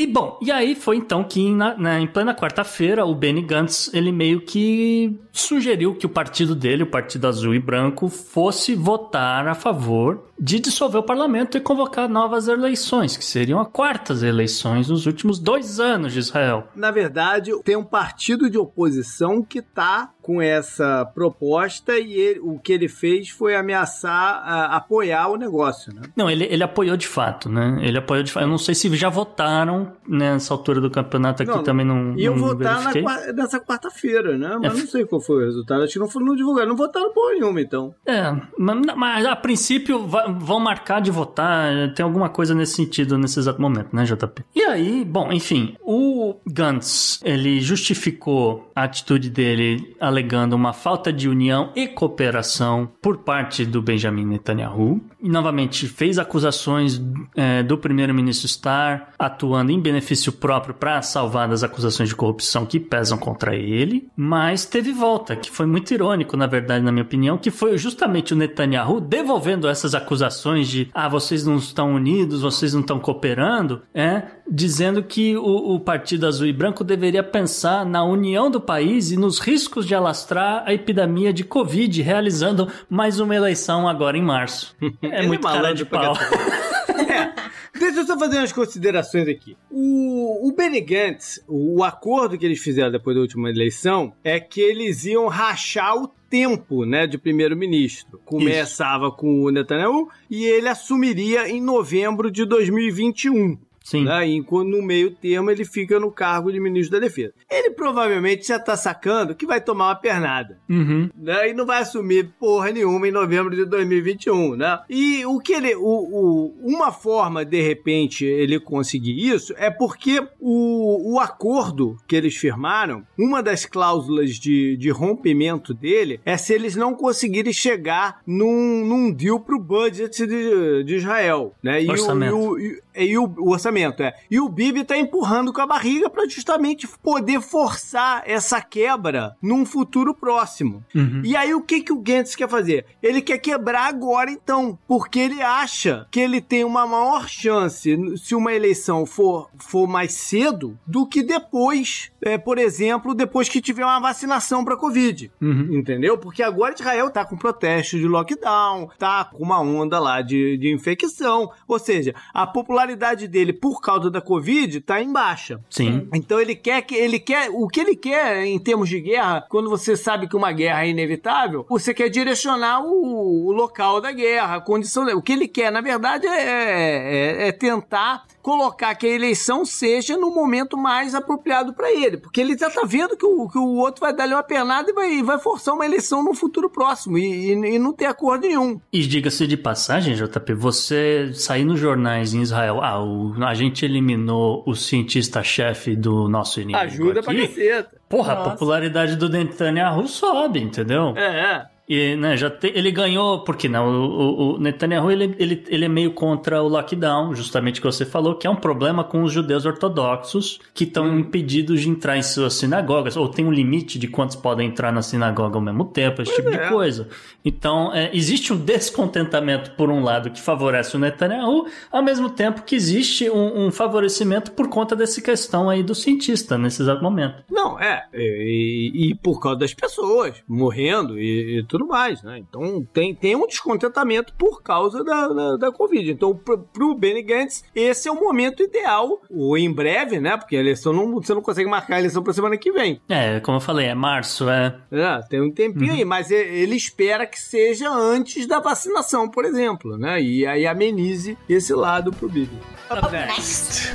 E bom, e aí foi então que na, na, em plena quarta-feira o Benny Gantz ele meio que sugeriu que o partido dele, o Partido Azul e Branco, fosse votar a favor de dissolver o parlamento e convocar novas eleições, que seriam as quartas eleições nos últimos dois anos de Israel. Na verdade, tem um partido de oposição que está com essa proposta e ele, o que ele fez foi ameaçar a, apoiar o negócio, né? Não, ele, ele apoiou de fato, né? Ele apoiou de fato. Eu não sei se já votaram nessa altura do campeonato aqui, não, também não. Iam votar na, nessa quarta-feira, né? Mas é. não sei qual foi o resultado. Acho que não, não divulgaram. Não votaram por nenhuma, então. É, mas, mas a princípio vão marcar de votar. Tem alguma coisa nesse sentido nesse exato momento, né, JP? E aí, bom, enfim, o Gantz, ele justificou a atitude dele alegando uma falta de união e cooperação por parte do Benjamin Netanyahu. E novamente fez acusações é, do primeiro-ministro estar atuando em benefício próprio para salvar das acusações de corrupção que pesam contra ele, mas teve volta, que foi muito irônico, na verdade, na minha opinião, que foi justamente o Netanyahu devolvendo essas acusações de ah, vocês não estão unidos, vocês não estão cooperando, é, dizendo que o, o Partido Azul e Branco deveria pensar na união do país e nos riscos de alastrar a epidemia de Covid, realizando mais uma eleição agora em março. É muito cara de pau. é. Deixa eu só fazer umas considerações aqui. O, o Benny Gantz, o acordo que eles fizeram depois da última eleição é que eles iam rachar o tempo, né, de primeiro-ministro. Começava Isso. com o Netanyahu e ele assumiria em novembro de 2021. Sim. Né? Enquanto no meio termo ele fica no cargo de ministro da Defesa. Ele provavelmente já tá sacando que vai tomar uma pernada. Uhum. Né? E não vai assumir porra nenhuma em novembro de 2021, né? E o que ele. O, o, uma forma, de repente, ele conseguir isso é porque o, o acordo que eles firmaram, uma das cláusulas de, de rompimento dele é se eles não conseguirem chegar num, num deal pro budget de, de Israel. Né? Orçamento. E o, e o, e o, o orçamento É. E o Bibi tá empurrando com a barriga para justamente poder forçar essa quebra num futuro próximo. Uhum. E aí o que, que o Gantz quer fazer? Ele quer quebrar agora então, porque ele acha que ele tem uma maior chance se uma eleição for, for mais cedo do que depois, é, por exemplo, depois que tiver uma vacinação para Covid. Uhum. Entendeu? Porque agora Israel tá com protesto de lockdown, tá com uma onda lá de, de infecção. Ou seja, a popularidade dele por causa da Covid tá em baixa. Sim. Então ele quer que ele quer o que ele quer em termos de guerra, quando você sabe que uma guerra é inevitável, você quer direcionar o, o local da guerra, a condição. O que ele quer, na verdade, é, é, é tentar colocar que a eleição seja no momento mais apropriado para ele, porque ele já tá vendo que o, que o outro vai dar-lhe uma pernada e vai, vai forçar uma eleição no futuro próximo e, e, e não ter acordo nenhum. E diga-se de passagem, JP, você sair nos jornais em Israel, ah, o, a gente eliminou o cientista-chefe do nosso inimigo Ajuda aqui. pra caceta. Porra, Nossa. a popularidade do Netanyahu sobe, entendeu? É, é. E, né, já te, ele ganhou, porque não, o, o, Netanyahu ele, ele, ele é meio contra o lockdown, justamente o que você falou, que é um problema com os judeus ortodoxos que estão hum. impedidos de entrar em suas sinagogas, ou tem um limite de quantos podem entrar na sinagoga ao mesmo tempo, esse pois tipo é. de coisa. Então, é, existe um descontentamento, por um lado, que favorece o Netanyahu, ao mesmo tempo que existe um, um favorecimento por conta dessa questão aí do cientista, nesse exato momento. Não, é, e, e por causa das pessoas morrendo e, e tudo tudo mais, né? Então tem, tem um descontentamento por causa da, da, da Covid. Então, pro, pro Benny Gantz, esse é o momento ideal, ou em breve, né? Porque a eleição não, você não consegue marcar a eleição pra semana que vem. É, como eu falei, é março, é. É, tem um tempinho uhum. aí, mas ele espera que seja antes da vacinação, por exemplo, né? E aí amenize esse lado pro Bibi. Up next.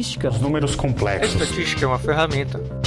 Estatística. Os números complexos. A estatística é uma ferramenta.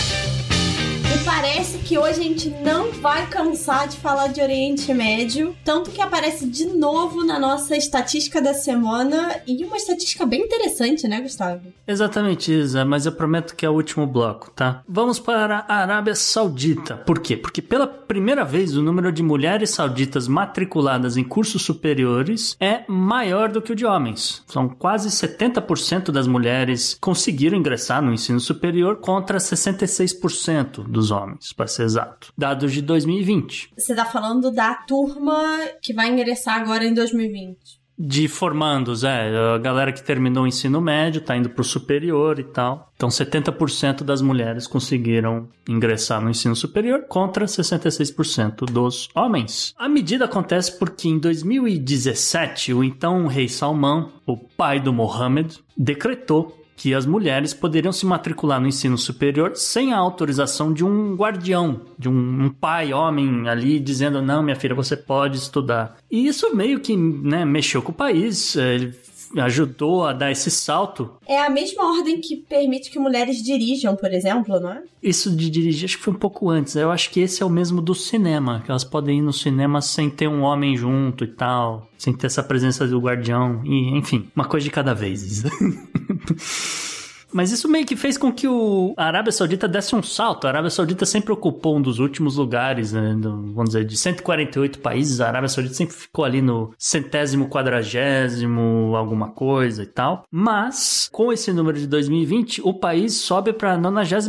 Parece que hoje a gente não vai cansar de falar de Oriente Médio, tanto que aparece de novo na nossa estatística da semana e uma estatística bem interessante, né, Gustavo? Exatamente, Isa, mas eu prometo que é o último bloco, tá? Vamos para a Arábia Saudita. Por quê? Porque pela primeira vez o número de mulheres sauditas matriculadas em cursos superiores é maior do que o de homens. São quase 70% das mulheres conseguiram ingressar no ensino superior contra 66% dos homens, para ser exato. Dados de 2020. Você está falando da turma que vai ingressar agora em 2020. De formandos, é. A galera que terminou o ensino médio, tá indo pro superior e tal. Então, 70% das mulheres conseguiram ingressar no ensino superior contra 66% dos homens. A medida acontece porque em 2017, o então rei Salman, o pai do Mohammed, decretou que as mulheres poderiam se matricular no ensino superior sem a autorização de um guardião, de um, um, pai, homem ali, dizendo: não, minha filha, você pode estudar. E isso meio que né, mexeu com o país. Eh, ele ajudou a dar esse salto. É a mesma ordem que permite que mulheres dirijam, por exemplo, não é? Isso de dirigir acho que foi um pouco antes. Eu acho que esse é o mesmo do cinema, que elas podem ir no cinema sem ter um homem junto e tal, sem ter essa presença do guardião, e enfim, uma coisa de cada vez. Mas isso meio que fez com que o a Arábia Saudita desse um salto. A Arábia Saudita sempre ocupou um dos últimos lugares, né, vamos dizer, de 148 países, a Arábia Saudita sempre ficou ali no centésimo, quadragésimo, alguma coisa e tal. Mas, com esse número de 2020, o país sobe para a 92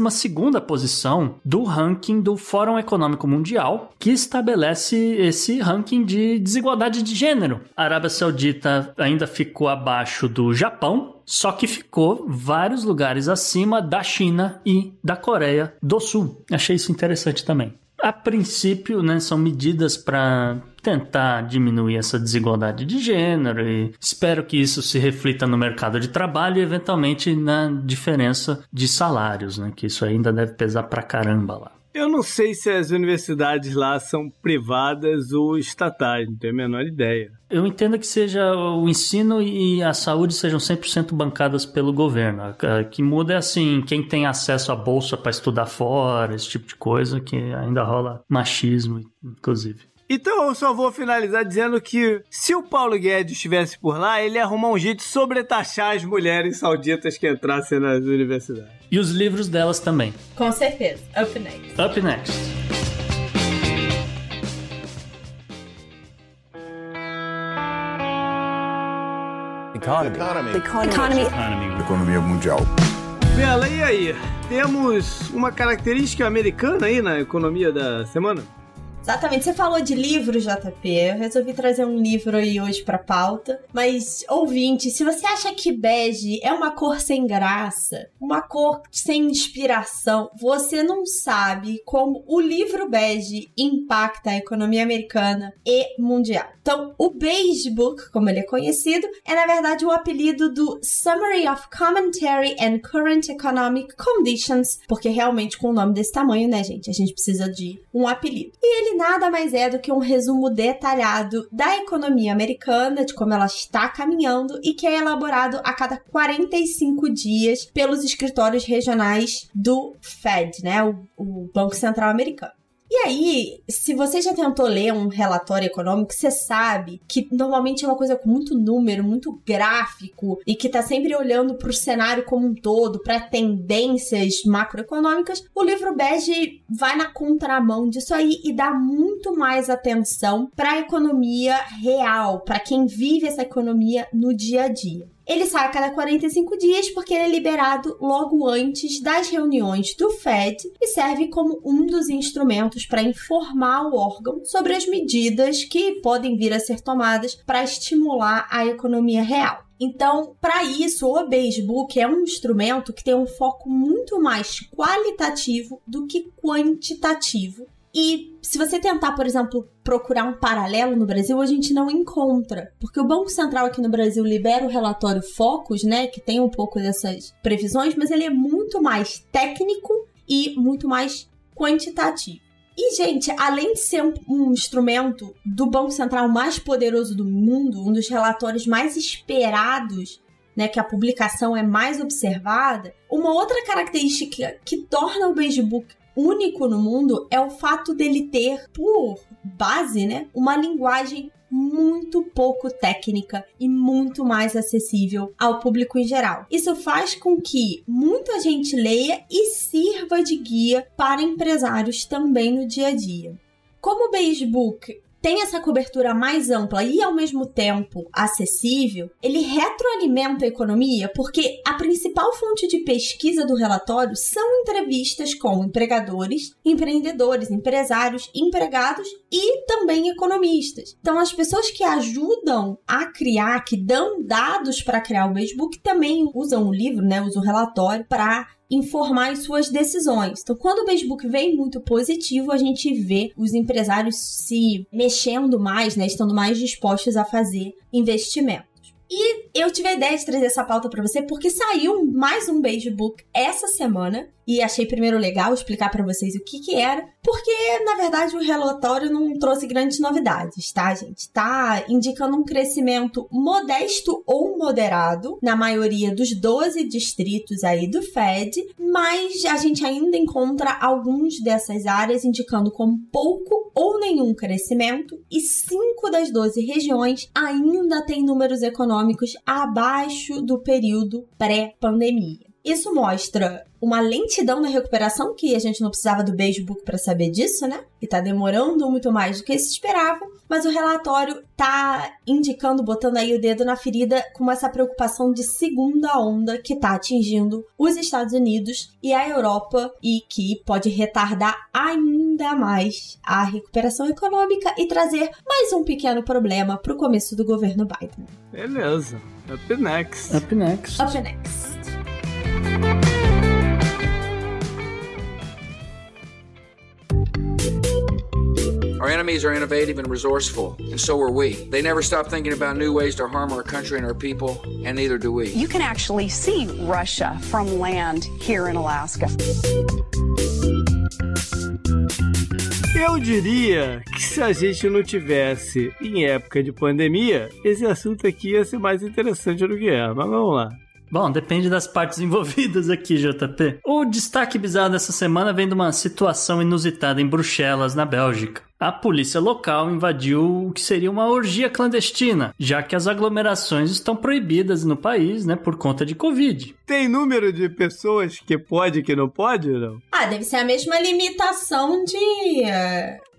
posição do ranking do Fórum Econômico Mundial, que estabelece esse ranking de desigualdade de gênero. A Arábia Saudita ainda ficou abaixo do Japão, só que ficou vários lugares acima da China e da Coreia do Sul. Achei isso interessante também. A princípio, né, são medidas para tentar diminuir essa desigualdade de gênero e espero que isso se reflita no mercado de trabalho e eventualmente na diferença de salários, né, que isso ainda deve pesar pra caramba lá. Eu não sei se as universidades lá são privadas ou estatais, não tenho a menor ideia. Eu entendo que seja o ensino e a saúde sejam 100% bancadas pelo governo. O que muda é assim, quem tem acesso à bolsa para estudar fora, esse tipo de coisa, que ainda rola machismo, inclusive. Então eu só vou finalizar dizendo que se o Paulo Guedes estivesse por lá, ele ia arrumar um jeito de sobretaxar as mulheres sauditas que entrassem nas universidades. E os livros delas também. Com certeza. Up next. Up next. Economia. Economia. Economy. Economy. Economia mundial. Bela, e aí? Temos uma característica americana aí na economia da semana? Exatamente, você falou de livro, JP. Eu resolvi trazer um livro aí hoje pra pauta. Mas, ouvinte, se você acha que bege é uma cor sem graça, uma cor sem inspiração, você não sabe como o livro bege impacta a economia americana e mundial. Então, o Beige Book, como ele é conhecido, é na verdade o apelido do Summary of Commentary and Current Economic Conditions, porque realmente com um nome desse tamanho, né, gente, a gente precisa de um apelido. E ele nada mais é do que um resumo detalhado da economia americana, de como ela está caminhando e que é elaborado a cada 45 dias pelos escritórios regionais do Fed, né, o, o Banco Central Americano. E aí, se você já tentou ler um relatório econômico, você sabe que normalmente é uma coisa com muito número, muito gráfico e que tá sempre olhando para o cenário como um todo, para tendências macroeconômicas. O livro bege vai na contramão disso aí e dá muito mais atenção para a economia real, para quem vive essa economia no dia a dia. Ele sai a cada 45 dias porque ele é liberado logo antes das reuniões do Fed e serve como um dos instrumentos para informar o órgão sobre as medidas que podem vir a ser tomadas para estimular a economia real. Então, para isso, o Basebook é um instrumento que tem um foco muito mais qualitativo do que quantitativo e se você tentar, por exemplo, procurar um paralelo no Brasil, a gente não encontra. Porque o Banco Central aqui no Brasil libera o relatório Focus, né? Que tem um pouco dessas previsões, mas ele é muito mais técnico e muito mais quantitativo. E, gente, além de ser um, um, instrumento do Banco Central mais poderoso do mundo, um dos relatórios mais esperados, né, que a publicação é mais observada, uma outra característica que torna o Beigebook único no mundo é o fato dele ter, por base, né, uma linguagem muito pouco técnica e muito mais acessível ao público em geral. Isso faz com que muita gente leia e sirva de guia para empresários também no dia a dia. Como o Basebook tem essa cobertura mais ampla e ao mesmo tempo acessível, ele retroalimenta a economia porque a principal fonte de pesquisa do relatório são entrevistas com empregadores, empreendedores, empresários, empregados e também economistas. Então, as pessoas que ajudam a criar, que dão dados para criar o Facebook, também usam o livro, né, usam o relatório para informar as suas decisões. Então, quando o Facebook vem muito positivo, a gente vê os empresários se mexendo mais, né, estando mais dispostos a fazer investimento. E eu tive a ideia de trazer essa pauta para você porque saiu mais um Beige Book essa semana e achei primeiro legal explicar para vocês o que que era, porque na verdade o relatório não trouxe grandes novidades, tá, gente? Tá indicando um crescimento modesto ou moderado na maioria dos 12 distritos aí do Fed, mas a gente ainda encontra alguns dessas áreas indicando como pouco ou nenhum crescimento e 5 das 12 regiões ainda têm números econômicos abaixo do período pré-pandemia. Isso mostra uma lentidão na recuperação, que a gente não precisava do Beijebook para saber disso, né? E tá demorando muito mais do que se esperava. Mas o relatório tá indicando, botando aí o dedo na ferida com essa preocupação de segunda onda que tá atingindo os Estados Unidos e a Europa e que pode retardar ainda mais a recuperação econômica e trazer mais um pequeno problema pro começo do governo Biden. Beleza. Up next. Up next. Up next. Our enemies are innovative and resourceful, and so are we. They never stop thinking about new ways to harm our country and our people, and neither do we. You can actually see Russia from land here in Alaska. Eu diria que se a gente não tivesse em época de pandemia, esse assunto aqui ia ser mais interessante do que é. Mas vamos lá. Bom, depende das partes envolvidas aqui, JP. O destaque bizarro dessa semana vem de uma situação inusitada em Bruxelas, na Bélgica. A polícia local invadiu o que seria uma orgia clandestina, já que as aglomerações estão proibidas no país, né, por conta de Covid. Tem número de pessoas que pode e que não pode, não? Ah, deve ser a mesma limitação de.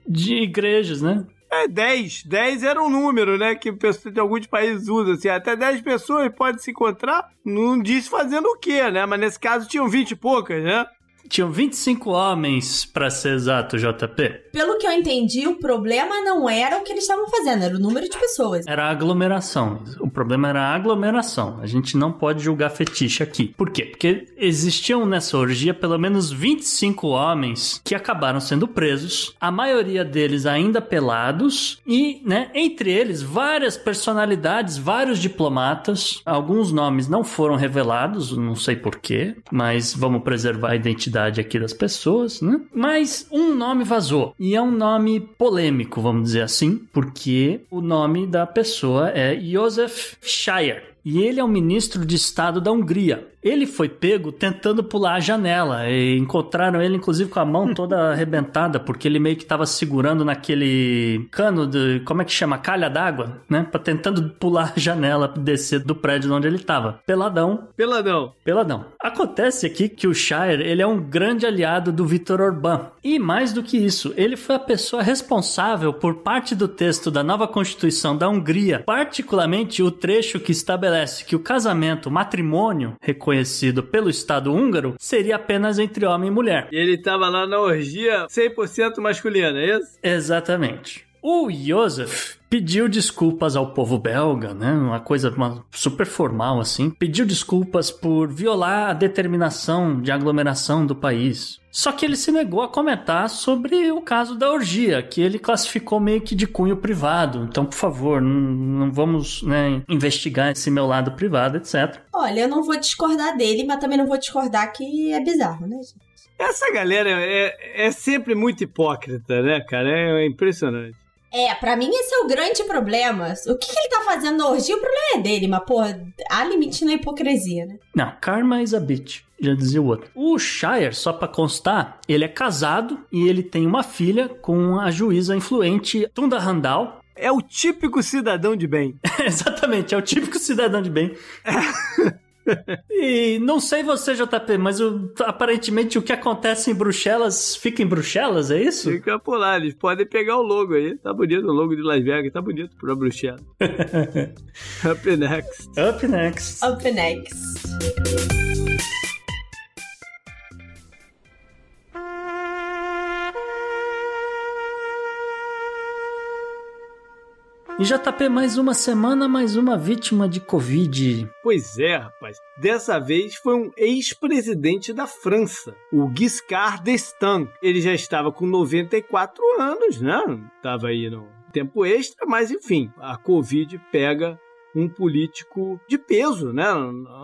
De igrejas, né? É 10. 10 era um número, né? Que de alguns países usam. Assim, até 10 pessoas podem se encontrar. Não disse fazendo o quê, né? Mas nesse caso tinham 20 e poucas, né? Tinham 25 homens, pra ser exato, JP. Pelo que eu entendi, o problema não era o que eles estavam fazendo, era o número de pessoas. Era a aglomeração. O problema era a aglomeração. A gente não pode julgar fetiche aqui. Por quê? Porque existiam nessa orgia pelo menos 25 homens que acabaram sendo presos, a maioria deles ainda pelados, e, né, entre eles, várias personalidades, vários diplomatas. Alguns nomes não foram revelados, não sei porquê, mas vamos preservar a identidade aqui das pessoas, né? Mas um nome vazou. E é um nome polêmico, vamos dizer assim, porque o nome da pessoa é Josef Scheier. E ele é o ministro de Estado da Hungria. Ele foi pego tentando pular a janela. E encontraram ele, inclusive, com a mão toda arrebentada, porque ele meio que estava segurando naquele cano de. Como é que chama? Calha d'água, né? Pra tentando pular a janela, descer do prédio onde ele estava. Peladão. Peladão. Peladão. Acontece aqui que o Shire ele é um grande aliado do Viktor Orbán. E mais do que isso, ele foi a pessoa responsável por parte do texto da nova Constituição da Hungria, particularmente o trecho que estabelece que o casamento, o matrimônio, reconhecido pelo Estado húngaro, seria apenas entre homem e mulher. E ele tava lá na orgia 100% masculina, é isso? Exatamente. O Josef pediu desculpas ao povo belga, né? Uma coisa uma, super formal assim. Pediu desculpas por violar a determinação de aglomeração do país. Só que ele se negou a comentar sobre o caso da orgia, que ele classificou meio que de cunho privado. Então, por favor, não, não vamos né, investigar esse meu lado privado, etc. Olha, eu não vou discordar dele, mas também não vou discordar que é bizarro, né, gente? Essa galera é, é sempre muito hipócrita, né, cara? É impressionante. É, pra mim esse é o grande problema. O que, que ele tá fazendo na orgia, o problema é dele, mas, porra, há limite na hipocrisia, né? Não, karma is a bitch, já dizia o outro. O Shire, só pra constar, ele é casado e ele tem uma filha com a juíza influente Tunda Randall. É o típico cidadão de bem. Exatamente, é o típico cidadão de bem. E não sei você, JP, mas o- aparentemente o que acontece em Bruxelas fica em Bruxelas, é isso? Fica por lá, eles podem pegar o logo aí. Tá bonito o logo de Las Vegas, tá bonito pra Bruxelas. Up next. Up next. Up next. E JP, mais uma semana, mais uma vítima de Covid. Pois é, rapaz. Dessa vez foi um ex-presidente da França, o Giscard d'Estaing. Ele já estava com 94 anos, né? Tava aí no tempo extra, mas enfim, a Covid pega um político de peso, né?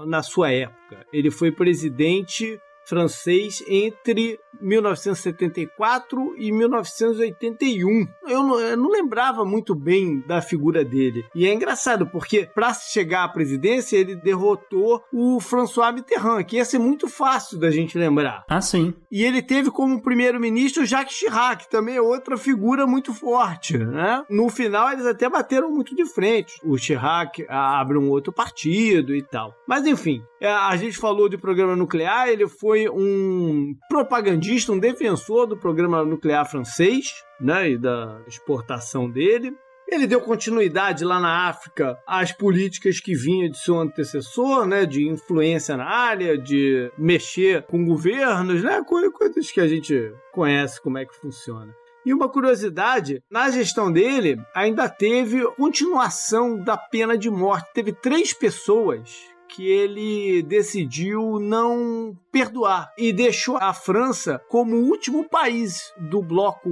Na sua época. Ele foi presidente francês entre 1974 e 1981. Eu não, eu não lembrava muito bem da figura dele. E é engraçado, porque para chegar à presidência, ele derrotou o François Mitterrand, que ia ser muito fácil da gente lembrar. Ah, sim. E ele teve como primeiro-ministro Jacques Chirac, que também é outra figura muito forte, né? No final, eles até bateram muito de frente. O Chirac abre um outro partido e tal. Mas enfim, é, a gente falou de programa nuclear, ele foi um propagandista, um defensor do programa nuclear francês, né? E da exportação dele. Ele deu continuidade lá na África às políticas que vinha de seu antecessor, né, de influência na área, de mexer com governos, né, co- coisas que a gente conhece como é que funciona. E uma curiosidade, na gestão dele ainda teve continuação da pena de morte. Teve três pessoas que ele decidiu não perdoar e deixou a França como o último país do bloco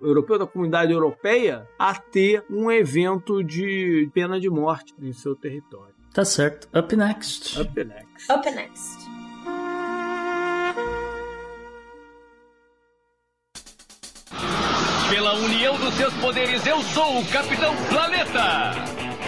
europeu, da comunidade europeia, a ter um evento de pena de morte em seu território. Tá certo. Up next. Up next. Up next. Pela união dos seus poderes, eu sou o Capitão Planeta!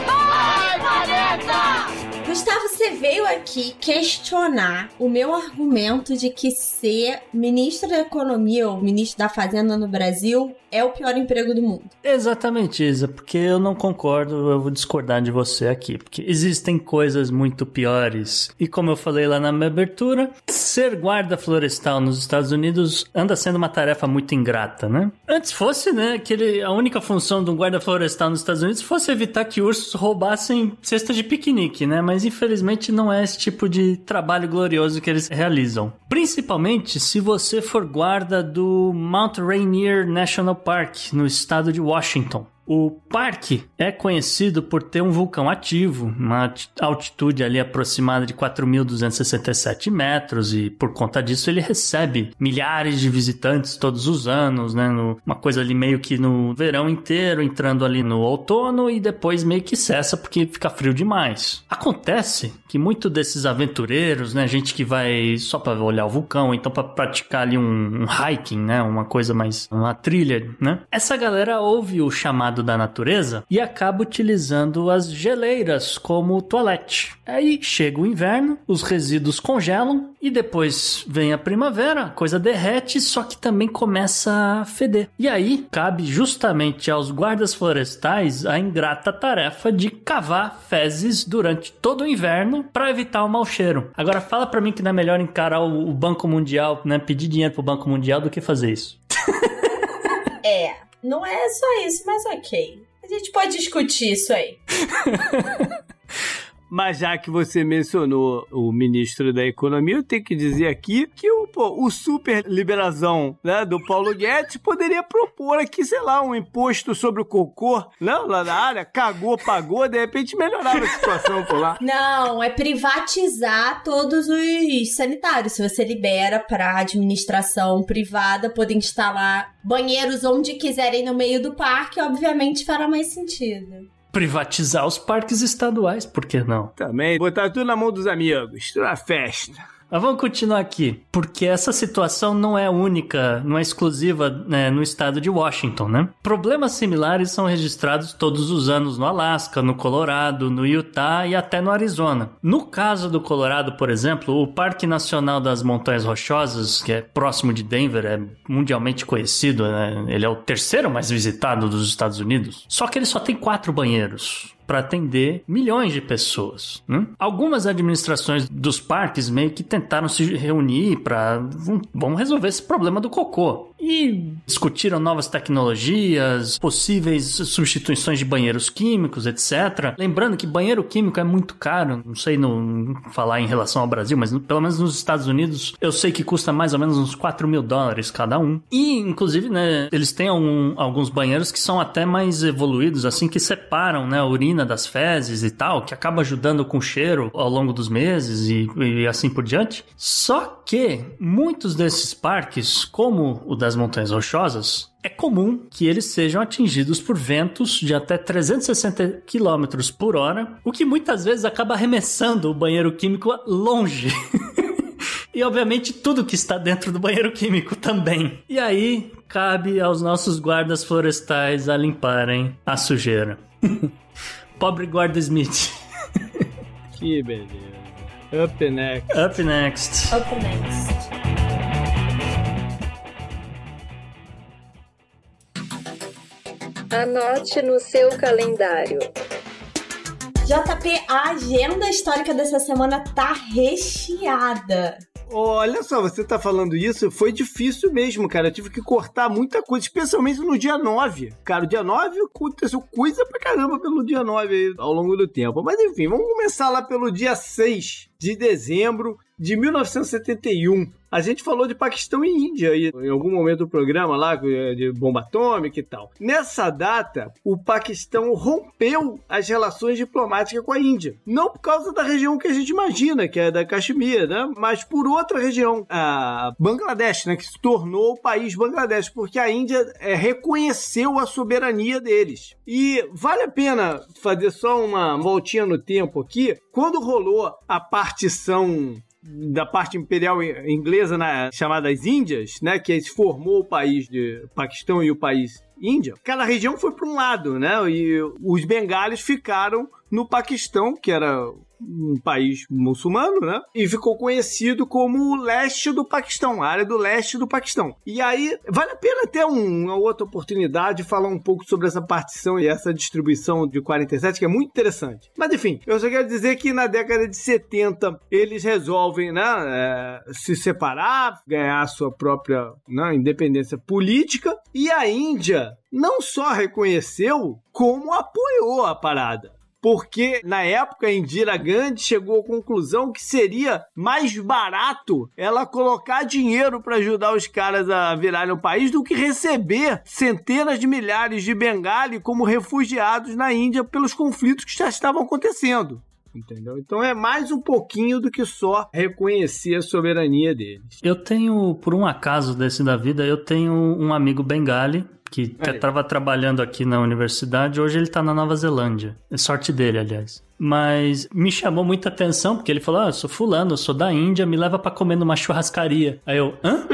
Vai, planeta! Gustavo, você veio aqui questionar o meu argumento de que ser ministro da Economia ou ministro da Fazenda no Brasil é o pior emprego do mundo. Exatamente, Isa, porque eu não concordo, eu vou discordar de você aqui, porque existem coisas muito piores. E como eu falei lá na minha abertura, ser guarda florestal nos Estados Unidos anda sendo uma tarefa muito ingrata, né? Antes fosse, né, que ele, a única função de um guarda florestal nos Estados Unidos fosse evitar que ursos roubassem cestas de piquenique, né? Mas infelizmente não é esse tipo de trabalho glorioso que eles realizam. Principalmente se você for guarda do Mount Rainier National Park, no estado de Washington. O parque é conhecido por ter um vulcão ativo, uma altitude ali aproximada de 4.267 metros e por conta disso ele recebe milhares de visitantes todos os anos, né? Uma coisa ali meio que no verão inteiro, entrando ali no outono e depois meio que cessa porque fica frio demais. Acontece que muito desses aventureiros, né, gente que vai só para olhar o vulcão, então para praticar ali um, um hiking, né, uma coisa mais uma trilha, né? Essa galera ouve o chamado da natureza e acaba utilizando as geleiras como toalete. Aí chega o inverno, os resíduos congelam e depois vem a primavera, a coisa derrete, só que também começa a feder. E aí cabe justamente aos guardas florestais a ingrata tarefa de cavar fezes durante todo o inverno para evitar o mau cheiro. Agora fala para mim que não é melhor encarar o Banco Mundial, né, pedir dinheiro pro Banco Mundial do que fazer isso. é, não é só isso, mas ok. A gente pode discutir isso aí. Mas já que você mencionou o ministro da Economia, eu tenho que dizer aqui que o, pô, o super liberação né, do Paulo Guedes poderia propor aqui, sei lá, um imposto sobre o cocô, não, lá na área, cagou, pagou, de repente melhorava a situação por lá. Não, é privatizar todos os sanitários. Se você libera para administração privada poder instalar banheiros onde quiserem no meio do parque, obviamente fará mais sentido privatizar os parques estaduais, por que não? Também, botar tudo na mão dos amigos, tudo na festa. Mas vamos continuar aqui, porque essa situação não é única, não é exclusiva né, no estado de Washington, né? Problemas similares são registrados todos os anos no Alasca, no Colorado, no Utah e até no Arizona. No caso do Colorado, por exemplo, o Parque Nacional das Montanhas Rochosas, que é próximo de Denver, é mundialmente conhecido, né? ele é o terceiro mais visitado dos Estados Unidos. Só que ele só tem quatro banheiros para atender milhões de pessoas. Né? Algumas administrações dos parques meio que tentaram se reunir para vamos resolver esse problema do cocô e discutiram novas tecnologias, possíveis substituições de banheiros químicos, etc. Lembrando que banheiro químico é muito caro, não sei no, falar em relação ao Brasil, mas pelo menos nos Estados Unidos eu sei que custa mais ou menos uns 4 mil dólares cada um. E inclusive, né, eles têm um, alguns banheiros que são até mais evoluídos, assim que separam, né, a urina urina das fezes e tal, que acaba ajudando com o cheiro ao longo dos meses e, e assim por diante. Só que muitos desses parques, como o das Montanhas Rochosas, é comum que eles sejam atingidos por ventos de até 360 km por hora, o que muitas vezes acaba arremessando o banheiro químico longe. e obviamente tudo que está dentro do banheiro químico também. E aí cabe aos nossos guardas florestais a limparem a sujeira. Pobre guarda Smith. que beleza. Up next. Up next. Up next. Anote no seu calendário. JP, a agenda histórica dessa semana tá recheada. Olha só, você tá falando isso, foi difícil mesmo, cara. Eu tive que cortar muita coisa, especialmente no dia 9. Cara, o dia 9 aconteceu coisa pra caramba pelo dia 9 aí, ao longo do tempo. Mas enfim, vamos começar lá pelo dia 6 de dezembro de 1971. A gente falou de Paquistão e Índia aí, em algum momento do programa lá, de bomba atômica e tal. Nessa data, o Paquistão rompeu as relações diplomáticas com a Índia. Não por causa da região que a gente imagina, que é da Caxemira, né? Mas por outra região, a Bangladesh, né? Que se tornou o país Bangladesh, porque a Índia é, reconheceu a soberania deles. E vale a pena fazer só uma voltinha no tempo aqui. Quando rolou a partição da parte imperial inglesa na chamadas Índias, né, que se formou o país de Paquistão e o país Índia, aquela região foi para um lado, né, e os bengalis ficaram no Paquistão, que era um país muçulmano, né? E ficou conhecido como o leste do Paquistão, a área do leste do Paquistão. E aí, vale a pena ter um, uma outra oportunidade de falar um pouco sobre essa partição e essa distribuição de 47, que é muito interessante. Mas enfim, eu só quero dizer que na década de 70 eles resolvem né, é, se separar, ganhar sua própria né, independência política, e a Índia não só reconheceu, como apoiou a parada porque na época Indira Gandhi chegou à conclusão que seria mais barato ela colocar dinheiro para ajudar os caras a virarem o país do que receber centenas de milhares de bengali como refugiados na Índia pelos conflitos que já estavam acontecendo. Entendeu? Então é mais um pouquinho do que só reconhecer a soberania deles. Eu tenho, por um acaso desse da vida, eu tenho um amigo bengali que estava trabalhando aqui na universidade, hoje ele está na Nova Zelândia. É sorte dele, aliás. Mas me chamou muita atenção, porque ele falou: Ah, eu sou fulano, eu sou da Índia, me leva para comer numa churrascaria. Aí eu, hã?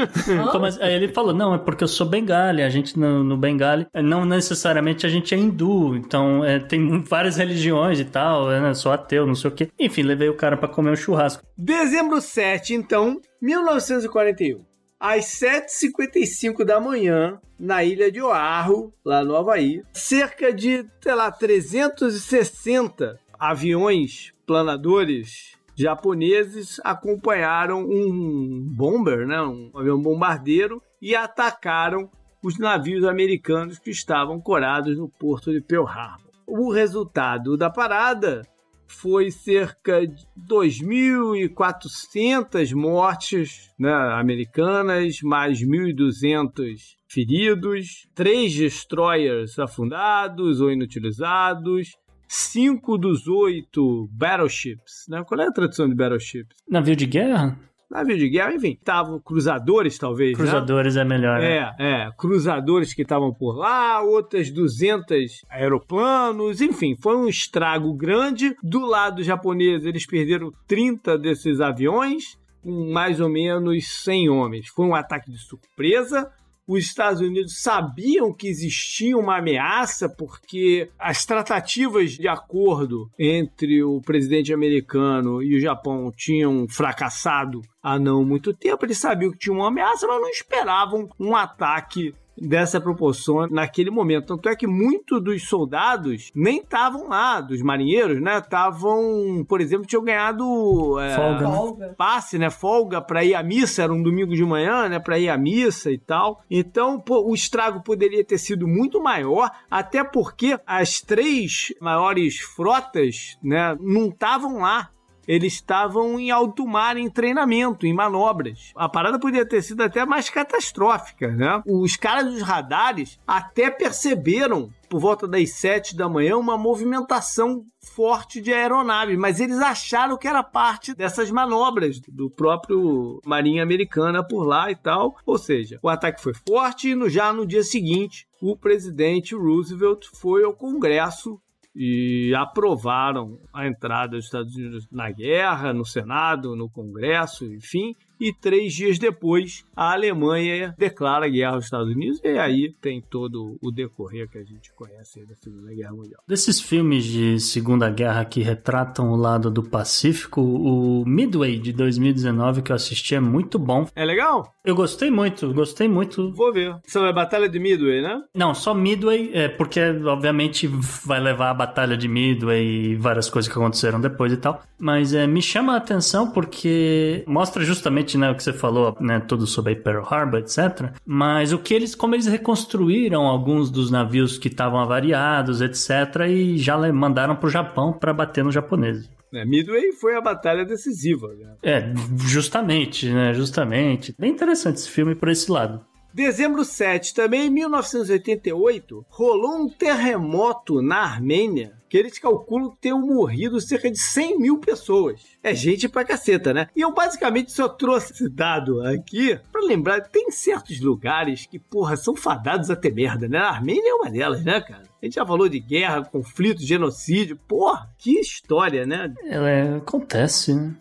Assim? Aí ele falou: Não, é porque eu sou bengali, a gente no, no bengali, não necessariamente a gente é hindu, então é, tem várias religiões e tal, né? sou ateu, não sei o quê. Enfim, levei o cara para comer um churrasco. Dezembro 7, então, 1941 às 7h55 da manhã, na ilha de Oahu, lá no Havaí. Cerca de, sei lá, 360 aviões planadores japoneses acompanharam um bomber, né, um avião bombardeiro, e atacaram os navios americanos que estavam corados no porto de Pearl Harbor. O resultado da parada foi cerca de 2.400 mortes né, americanas, mais 1.200 feridos, três destroyers afundados ou inutilizados, cinco dos oito battleships. Né? Qual é a tradução de battleships? Navio de guerra? Navio de guerra, enfim, estavam cruzadores, talvez. Né? Cruzadores né? é melhor. Né? É, é, cruzadores que estavam por lá, outras 200 aeroplanos, enfim, foi um estrago grande. Do lado japonês, eles perderam 30 desses aviões, com mais ou menos 100 homens. Foi um ataque de surpresa os Estados Unidos sabiam que existia uma ameaça porque as tratativas de acordo entre o presidente americano e o Japão tinham fracassado há não muito tempo. Eles sabiam que tinha uma ameaça, mas não esperavam um ataque dessa proporção naquele momento. Tanto é que muitos dos soldados nem estavam lá, dos marinheiros, né? Estavam, por exemplo, tinham ganhado é, folga. passe, né? Folga para ir à missa, era um domingo de manhã, né? Para ir à missa e tal. Então, pô, o estrago poderia ter sido muito maior, até porque as três maiores frotas, né, não estavam lá eles estavam em alto mar, em treinamento, em manobras. A parada poderia ter sido até mais catastrófica, né? Os caras dos radares até perceberam por volta das 7 da manhã, uma movimentação forte de aeronave, mas eles acharam que era parte dessas manobras do próprio Marinha Americana por lá e tal. Ou seja, o ataque foi forte e já no dia seguinte, o presidente Roosevelt foi ao Congresso e aprovaram a entrada dos Estados Unidos na guerra, no Senado, no Congresso, enfim, e três dias depois a Alemanha declara guerra aos Estados Unidos e aí tem todo o decorrer que a gente conhece da Segunda Guerra Mundial. Desses filmes de Segunda Guerra que retratam o lado do Pacífico, o Midway de 2019 que eu assisti é muito bom. É legal? Eu gostei muito, gostei muito. Vou ver. São a Batalha de Midway, né? Não, só Midway, é porque obviamente vai levar a Batalha de Midway e várias coisas que aconteceram depois e tal. Mas é, me chama a atenção porque mostra justamente né, o que você falou, né, tudo sobre Pearl Harbor, etc. Mas o que eles, como eles reconstruíram alguns dos navios que estavam avariados, etc, e já mandaram para o Japão para bater nos japoneses. É, Midway foi a batalha decisiva. Né? É, justamente, né? Justamente. Bem interessante esse filme por esse lado. Dezembro 7, também em 1988, rolou um terremoto na Armênia que eles calculam que tenham morrido cerca de 100 mil pessoas. É gente pra caceta, né? E eu basicamente só trouxe esse dado aqui para lembrar, tem certos lugares que, porra, são fadados a ter merda, né? A Armênia é uma delas, né, cara? A gente já falou de guerra, conflito, genocídio. Porra, que história, né? É, acontece, né?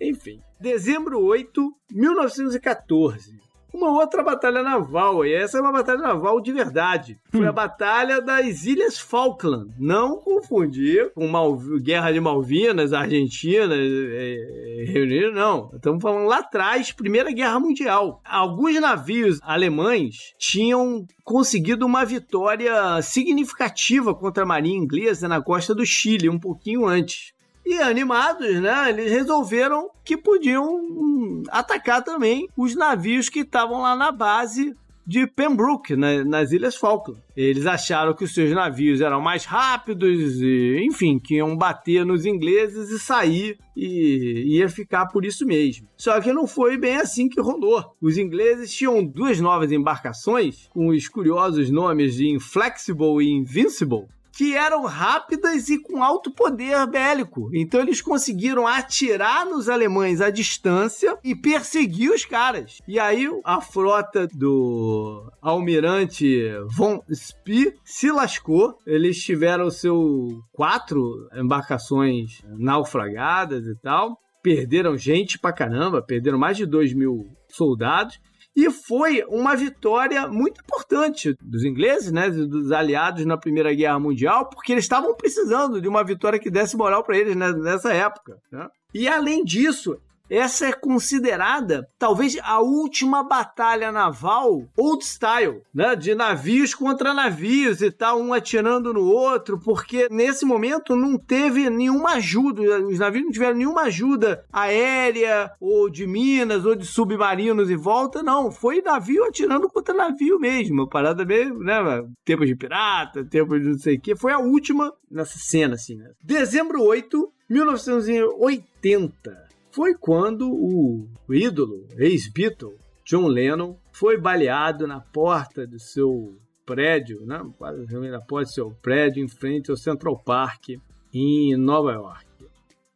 Enfim. Dezembro 8, 1914 uma outra batalha naval, e essa é uma batalha naval de verdade. Foi a Batalha das Ilhas Falkland. Não confundir com Mal... Guerra de Malvinas, Argentina, é, Reino Unido, não. Estamos falando lá atrás, Primeira Guerra Mundial. Alguns navios alemães tinham conseguido uma vitória significativa contra a marinha inglesa na costa do Chile, um pouquinho antes. E animados, né, eles resolveram que podiam hum, atacar também os navios que estavam lá na base de Pembroke, né, nas Ilhas Falkland. Eles acharam que os seus navios eram mais rápidos, e, enfim, que iam bater nos ingleses e sair e ia ficar por isso mesmo. Só que não foi bem assim que rolou. Os ingleses tinham duas novas embarcações com os curiosos nomes de Inflexible e Invincible, que eram rápidas e com alto poder bélico. Então eles conseguiram atirar nos alemães à distância e perseguir os caras. E aí a frota do almirante von Spee se lascou. Eles tiveram seu quatro embarcações naufragadas e tal. Perderam gente pra caramba, perderam mais de 2 mil soldados. E foi uma vitória muito importante dos ingleses, né, dos aliados na Primeira Guerra Mundial, porque eles estavam precisando de uma vitória que desse moral para eles né, nessa época. Né? E além disso, essa é considerada talvez a última batalha naval old style, né? De navios contra navios e tal, um atirando no outro, porque nesse momento não teve nenhuma ajuda, os navios não tiveram nenhuma ajuda aérea ou de minas ou de submarinos em volta, não. Foi navio atirando contra navio mesmo, parada meio, né? Tempo de pirata, tempo de não sei o que. Foi a última nessa cena, assim, né? Dezembro 8, 1980 foi quando o ídolo, ex-Beatle, John Lennon, foi baleado na porta do seu prédio, né? quase na porta do seu prédio, em frente ao Central Park, em Nova York,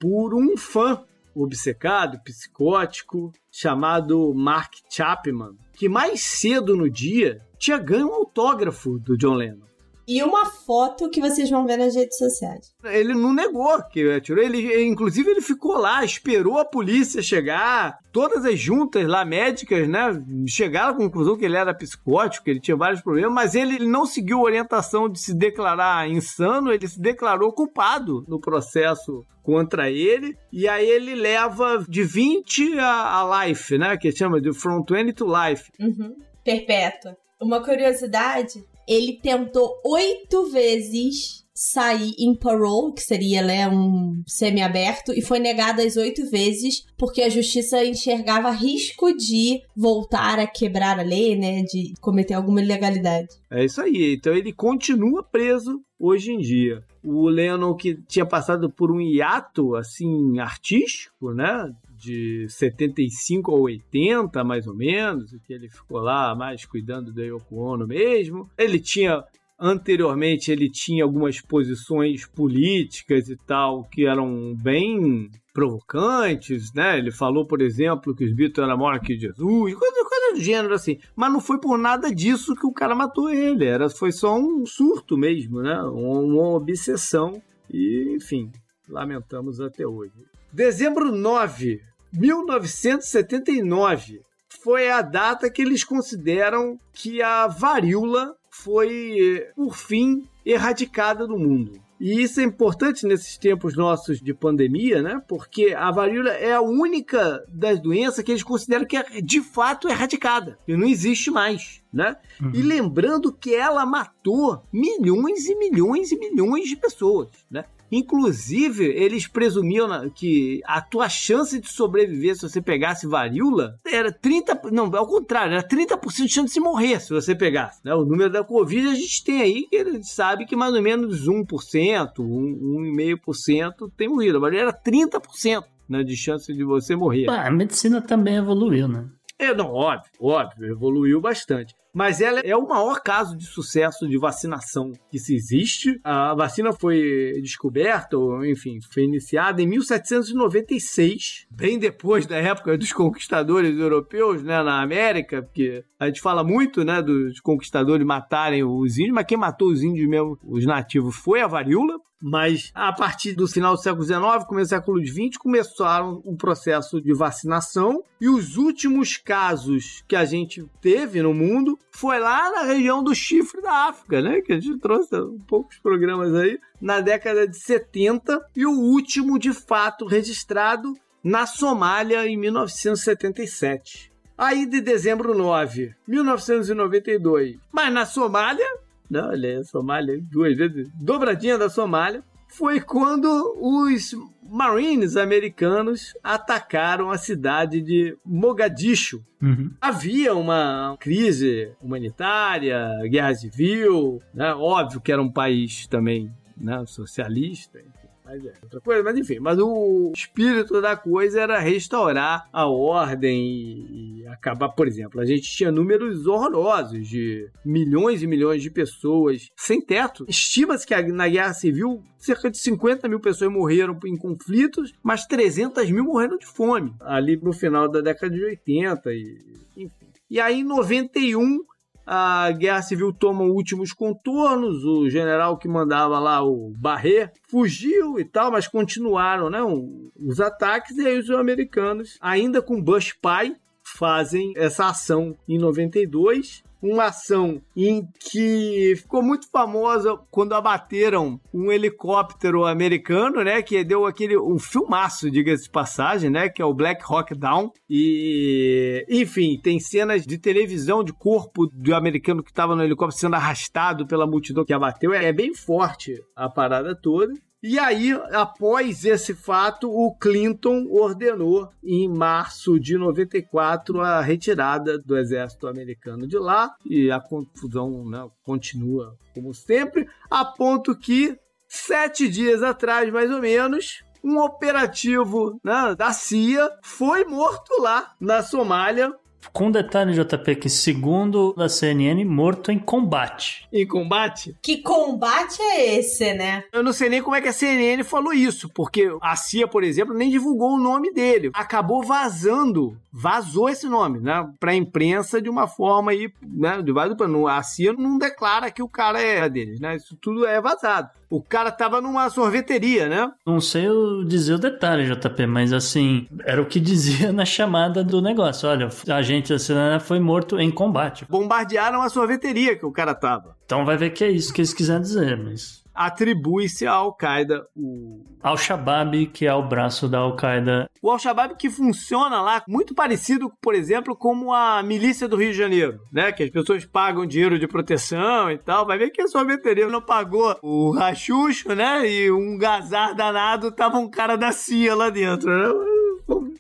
por um fã obcecado, psicótico, chamado Mark Chapman, que mais cedo no dia tinha ganho um autógrafo do John Lennon e uma foto que vocês vão ver nas redes sociais. Ele não negou que atirou. Ele, inclusive, ele ficou lá, esperou a polícia chegar. Todas as juntas lá médicas, né, chegaram à conclusão que ele era psicótico, que ele tinha vários problemas, mas ele não seguiu a orientação de se declarar insano, ele se declarou culpado no processo contra ele, e aí ele leva de 20 a, a life, né, que chama de from 20 to life. Uhum. Perpétua. Uma curiosidade ele tentou oito vezes sair em parole, que seria né, um semi-aberto, e foi negado as oito vezes porque a justiça enxergava risco de voltar a quebrar a lei, né, de cometer alguma ilegalidade. É isso aí. Então ele continua preso hoje em dia. O Lennon que tinha passado por um hiato assim artístico, né, de 75 a 80, mais ou menos, que ele ficou lá mais cuidando da Yoko Ono mesmo. Ele tinha anteriormente ele tinha algumas posições políticas e tal que eram bem provocantes, né? Ele falou, por exemplo, que os Beatles eram maior que Jesus, coisa, coisa do gênero assim. Mas não foi por nada disso que o cara matou ele. Era, foi só um surto mesmo, né? Uma, uma obsessão. E, enfim, lamentamos até hoje. Dezembro 9 1979 foi a data que eles consideram que a varíola foi, por fim, erradicada do mundo. E isso é importante nesses tempos nossos de pandemia, né? Porque a varíola é a única das doenças que eles consideram que é de fato erradicada, que não existe mais, né? Uhum. E lembrando que ela matou milhões e milhões e milhões de pessoas, né? Inclusive, eles presumiam que a tua chance de sobreviver se você pegasse varíola era 30%, não, ao contrário, era 30% de chance de morrer se você pegasse. Né? O número da Covid a gente tem aí, que a gente sabe que mais ou menos 1%, 1,5% tem morrido. Mas era 30% né, de chance de você morrer. a medicina também evoluiu, né? É, não, óbvio, óbvio, evoluiu bastante mas ela é o maior caso de sucesso de vacinação que se existe. A vacina foi descoberta, ou enfim, foi iniciada em 1796, bem depois da época dos conquistadores europeus, né, na América, porque a gente fala muito, né, dos conquistadores matarem os índios, mas quem matou os índios mesmo, os nativos, foi a varíola. Mas a partir do final do século XIX, começo do século XX, começaram o processo de vacinação e os últimos casos que a gente teve no mundo foi lá na região do chifre da África, né? Que a gente trouxe poucos programas aí, na década de 70 e o último de fato registrado na Somália em 1977. Aí de dezembro 9, 1992. Mas na Somália, não, olha, a Somália duas vezes, dobradinha da Somália, foi quando os Marines americanos atacaram a cidade de Mogadishu. Uhum. Havia uma crise humanitária, guerra civil, né? óbvio que era um país também né, socialista, é outra coisa, mas enfim. Mas o espírito da coisa era restaurar a ordem e, e acabar, por exemplo, a gente tinha números horrorosos de milhões e milhões de pessoas sem teto. Estima-se que na Guerra Civil cerca de 50 mil pessoas morreram em conflitos, mas 300 mil morreram de fome, ali no final da década de 80 e enfim. E aí em 91 a guerra civil toma últimos contornos, o general que mandava lá, o Barré, fugiu e tal, mas continuaram né, os ataques, e aí os americanos, ainda com Bush pai, fazem essa ação em 92 uma ação em que ficou muito famosa quando abateram um helicóptero americano, né? Que deu aquele um filmaço, diga-se de passagem, né? Que é o Black Hawk Down. E, enfim, tem cenas de televisão de corpo do americano que estava no helicóptero sendo arrastado pela multidão que abateu. É bem forte a parada toda. E aí, após esse fato, o Clinton ordenou em março de 94 a retirada do exército americano de lá e a confusão né, continua como sempre, a ponto que sete dias atrás, mais ou menos, um operativo né, da CIA foi morto lá na Somália com detalhe, JP, que segundo a CNN, morto em combate. Em combate? Que combate é esse, né? Eu não sei nem como é que a CNN falou isso, porque a CIA, por exemplo, nem divulgou o nome dele. Acabou vazando, vazou esse nome, né? Pra imprensa de uma forma aí, né? De a CIA não declara que o cara é deles, né? Isso tudo é vazado. O cara tava numa sorveteria, né? Não sei dizer o detalhe, JP, mas assim, era o que dizia na chamada do negócio. Olha, a gente da foi morto em combate. Bombardearam a sorveteria que o cara tava. Então vai ver que é isso que eles quiserem dizer, mas atribui-se à Al-Qaeda o. Al-Shabaab, que é o braço da Al-Qaeda. O Al-Shabaab que funciona lá, muito parecido, por exemplo, como a milícia do Rio de Janeiro, né? Que as pessoas pagam dinheiro de proteção e tal. Vai ver que a sorveteria não pagou o rachucho, né? E um gazar danado, tava um cara da CIA lá dentro, né?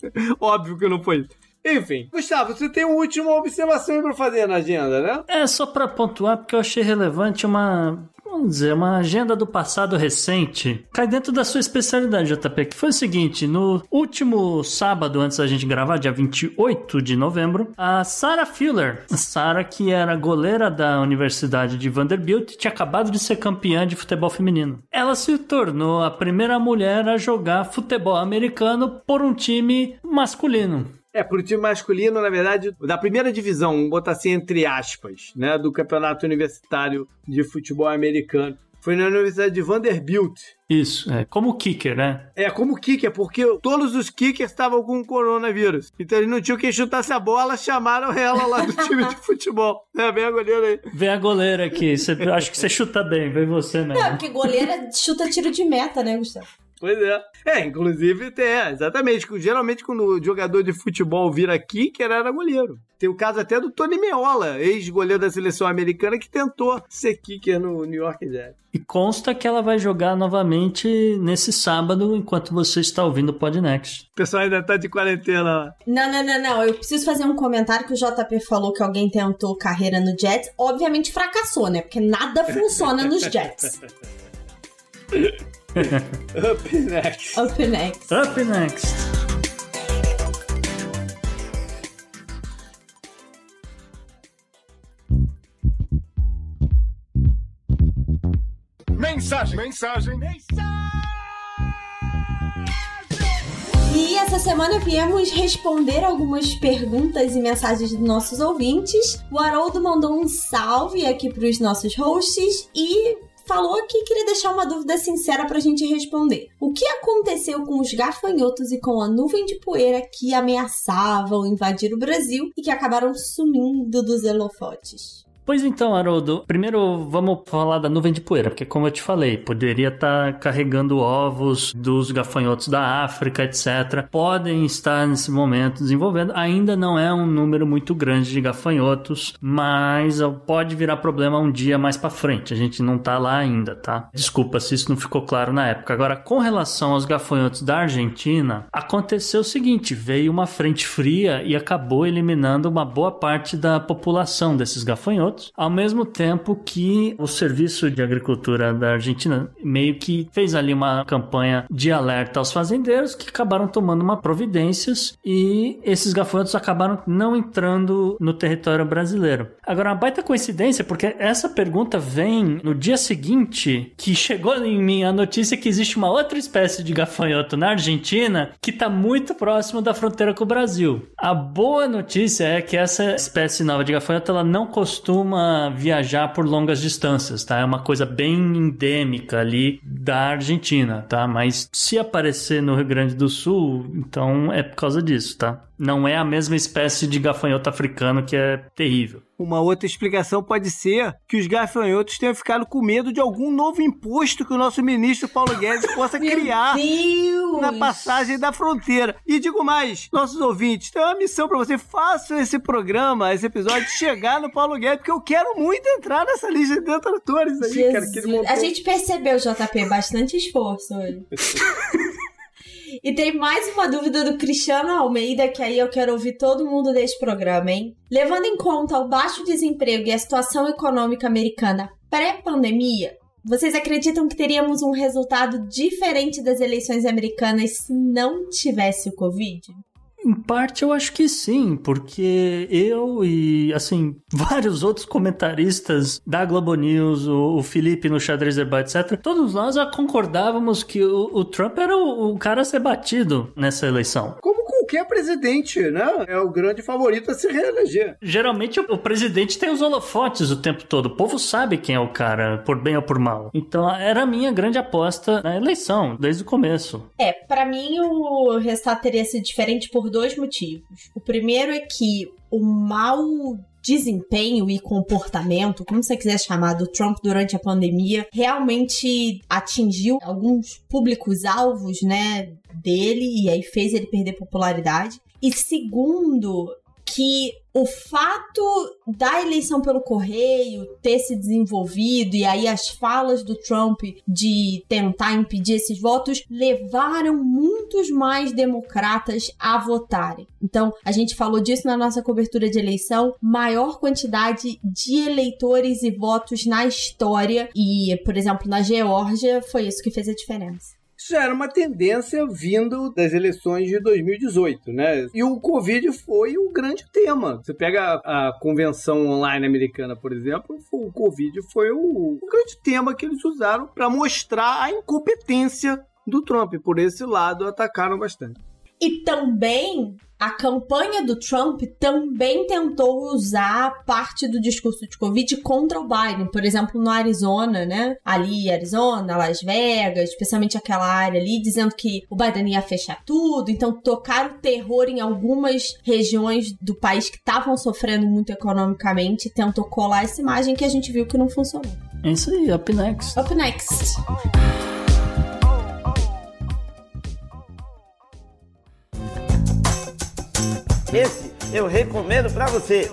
Óbvio que não foi. Enfim, Gustavo, você tem uma última observação para fazer na agenda, né? É, só para pontuar, porque eu achei relevante uma vamos dizer, uma agenda do passado recente, cai dentro da sua especialidade, JP, que foi o seguinte, no último sábado, antes da gente gravar, dia 28 de novembro, a Sarah Fuller, Sarah que era goleira da Universidade de Vanderbilt, tinha acabado de ser campeã de futebol feminino. Ela se tornou a primeira mulher a jogar futebol americano por um time masculino. É, pro time masculino, na verdade, da primeira divisão, vamos botar assim entre aspas, né, do campeonato universitário de futebol americano. Foi na Universidade de Vanderbilt. Isso, é. Como kicker, né? É, como kicker, porque todos os kickers estavam com coronavírus. Então eles não tinham quem chutasse a bola, chamaram ela lá do time de futebol. É, vem a goleira aí. Vem a goleira aqui. Você, acho que você chuta bem, vem você mesmo. É, porque goleira chuta tiro de meta, né, Gustavo? Pois é. É, inclusive tem, é, exatamente. Geralmente quando o jogador de futebol vira kicker, era goleiro. Tem o caso até do Tony Meola, ex-goleiro da seleção americana, que tentou ser kicker no New York Jets. E consta que ela vai jogar novamente nesse sábado, enquanto você está ouvindo o Podnext. O pessoal ainda tá de quarentena. Não, não, não, não. Eu preciso fazer um comentário que o JP falou que alguém tentou carreira no Jets. Obviamente fracassou, né? Porque nada funciona nos Jets. Up next. Up next. Up next. Mensagem, mensagem, mensagem. E essa semana viemos responder algumas perguntas e mensagens dos nossos ouvintes. O Haroldo mandou um salve aqui para os nossos hosts e falou aqui queria deixar uma dúvida sincera pra gente responder. O que aconteceu com os gafanhotos e com a nuvem de poeira que ameaçavam invadir o Brasil e que acabaram sumindo dos holofotes? Pois então, Haroldo, primeiro vamos falar da nuvem de poeira, porque como eu te falei, poderia estar tá carregando ovos dos gafanhotos da África, etc. Podem estar nesse momento desenvolvendo. Ainda não é um número muito grande de gafanhotos, mas pode virar problema um dia mais para frente. A gente não tá lá ainda, tá? Desculpa se isso não ficou claro na época. Agora, com relação aos gafanhotos da Argentina, aconteceu o seguinte: veio uma frente fria e acabou eliminando uma boa parte da população desses gafanhotos ao mesmo tempo que o Serviço de Agricultura da Argentina meio que fez ali uma campanha de alerta aos fazendeiros que acabaram tomando uma providências e esses gafanhotos acabaram não entrando no território brasileiro. Agora, uma baita coincidência, porque essa pergunta vem no dia seguinte que chegou em mim a notícia que existe uma outra espécie de gafanhoto na Argentina que está muito próximo da fronteira com o Brasil. A boa notícia é que essa espécie nova de gafanhoto ela não costuma costuma viajar por longas distâncias, tá? É uma coisa bem endêmica ali da Argentina, tá? Mas se aparecer no Rio Grande do Sul, então é por causa disso, tá? Não é a mesma espécie de gafanhoto africano que é terrível. Uma outra explicação pode ser que os gafanhotos tenham ficado com medo de algum novo imposto que o nosso ministro Paulo Guedes possa criar Deus. na passagem da fronteira. E digo mais, nossos ouvintes, tem uma missão para você. Façam esse programa, esse episódio, chegar no Paulo Guedes, porque eu quero muito entrar nessa lista de detratores aí, Jesus. cara. Que ele montou. A gente percebeu, JP, bastante esforço hoje. E tem mais uma dúvida do Cristiano Almeida, que aí eu quero ouvir todo mundo desse programa, hein? Levando em conta o baixo desemprego e a situação econômica americana pré-pandemia, vocês acreditam que teríamos um resultado diferente das eleições americanas se não tivesse o Covid? Em parte eu acho que sim, porque eu e, assim, vários outros comentaristas da Globo News, o, o Felipe no Xadrez Debate, etc., todos nós já concordávamos que o, o Trump era o, o, cara a ser batido nessa eleição. Como qualquer presidente, né? É o grande favorito a se reeleger. Geralmente o, o presidente tem os holofotes o tempo todo. O povo sabe quem é o cara, por bem ou por mal. Então era a minha grande aposta na eleição, desde o começo. É, para mim o resultado teria sido diferente por dois motivos. O primeiro é que o mau desempenho e comportamento, como você quiser chamar, do Trump durante a pandemia, realmente atingiu alguns públicos-alvos, né, dele, e aí fez ele perder popularidade. E segundo, que o fato da eleição pelo correio ter se desenvolvido e aí as falas do Trump de tentar impedir esses votos levaram muitos mais democratas a votarem. Então, a gente falou disso na nossa cobertura de eleição, maior quantidade de eleitores e votos na história e, por exemplo, na Geórgia foi isso que fez a diferença. Isso já era uma tendência vindo das eleições de 2018, né? E o Covid foi o grande tema. Você pega a, convenção online americana, por exemplo, o Covid foi o, o grande tema que eles usaram para mostrar a incompetência do Trump. Por esse lado, atacaram bastante. E também a campanha do Trump também tentou usar parte do discurso de Covid contra o Biden, por exemplo, no Arizona, né? Ali, Arizona, Las Vegas, especialmente aquela área ali, dizendo que o Biden ia fechar tudo. Então, tocaram terror em algumas regiões do país que estavam sofrendo muito economicamente. Tentou colar essa imagem que a gente viu que não funcionou. É isso aí, up next. Up next. Esse eu recomendo para você.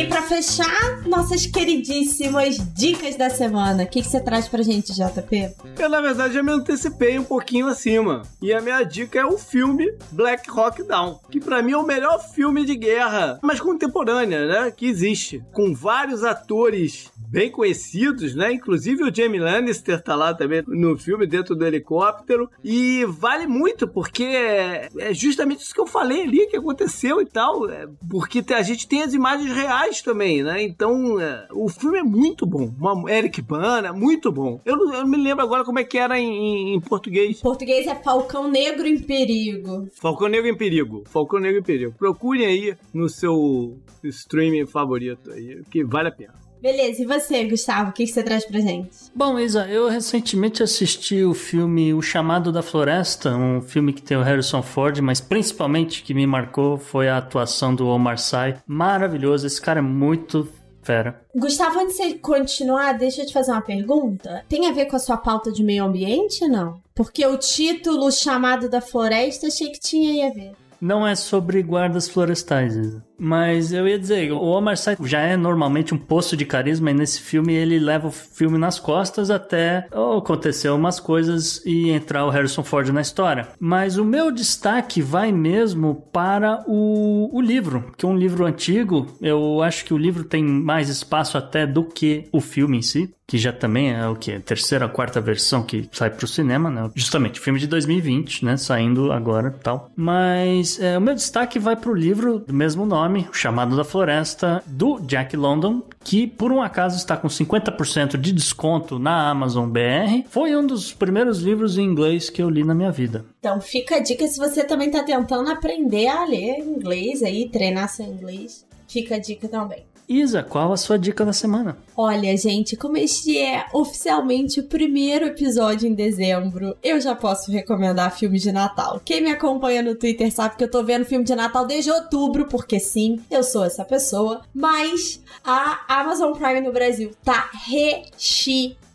E para fechar, nossas queridíssimas dicas da semana. O que, que você traz pra gente, JP? Eu, na verdade, já me antecipei um pouquinho acima. E a minha dica é o filme Black Hawk Down, que para mim é o melhor filme de guerra, mas contemporânea, né? Que existe. Com vários atores bem conhecidos, né? Inclusive o Jamie Lannister tá lá também no filme, dentro do helicóptero. E vale muito, porque é justamente isso que eu falei ali, que aconteceu e tal. É, porque a gente tem as imagens reais também, né? Então, é, o filme é muito bom. Uma, Eric Bana, muito bom. Eu não, eu me lembro agora como é que era em, em português. Português é Falcão Negro em Perigo. Falcão Negro em Perigo. Falcão Negro em Perigo. Procurem aí no seu streaming favorito aí, que vale a pena. Beleza, e você, Gustavo? O que, que você traz pra gente? Bom, Isa, eu recentemente assisti o filme O Chamado da Floresta, um filme que tem o Harrison Ford, mas principalmente que me marcou foi a atuação do Omar Sy. Maravilhoso, esse cara é muito fera. Gustavo, antes de você continuar, deixa eu te fazer uma pergunta. Tem a ver com a sua pauta de meio ambiente, não? Porque o título Chamado da Floresta achei que tinha a ver. Não é sobre guardas florestais, Isa. Mas eu ia dizer, o Omar Sy já é normalmente um poço de carisma e nesse filme ele leva o filme nas costas até oh, acontecer umas coisas e entrar o Harrison Ford na história. Mas o meu destaque vai mesmo para o, o livro, que é um livro antigo. Eu acho que o livro tem mais espaço até do que o filme em si que já também é o que terceira, quarta versão que sai pro cinema, né? Justamente, filme de 2020, né? Saindo agora, tal. Mas é, o meu destaque vai pro livro do mesmo nome, O Chamado da Floresta, do Jack London, que por um acaso está com 50% de desconto na Amazon BR. Foi um dos primeiros livros em inglês que eu li na minha vida. Então fica a dica se você também tá tentando aprender a ler inglês aí, treinar seu inglês. Fica a dica também. Isa, qual a sua dica da semana? Olha, gente, como este é oficialmente o primeiro episódio em dezembro, eu já posso recomendar filmes de Natal. Quem me acompanha no Twitter sabe que eu tô vendo filme de Natal desde outubro, porque sim, eu sou essa pessoa. Mas a Amazon Prime no Brasil tá recheada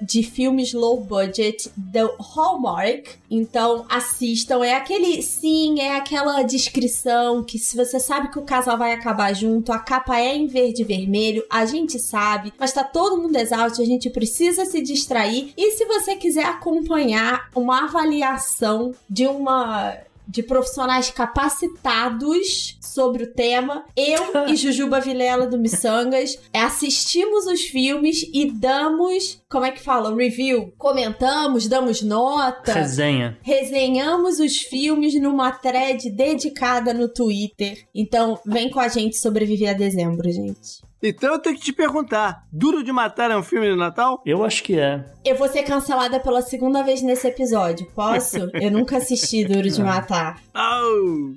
de filmes low budget do Hallmark. Então assistam. É aquele. Sim, é aquela descrição que se você sabe que o casal vai acabar junto, a capa é em verde e vermelho, a gente sabe, mas tá todo mundo exausto, a gente precisa se distrair. E se você quiser acompanhar uma avaliação de uma de profissionais capacitados sobre o tema. Eu e Jujuba Vilela do Missangas assistimos os filmes e damos, como é que fala? Review. Comentamos, damos nota. Resenha. Resenhamos os filmes numa thread dedicada no Twitter. Então, vem com a gente sobreviver a dezembro, gente. Então eu tenho que te perguntar: Duro de Matar é um filme de Natal? Eu acho que é. Eu vou ser cancelada pela segunda vez nesse episódio. Posso? eu nunca assisti Duro de Matar. Oh!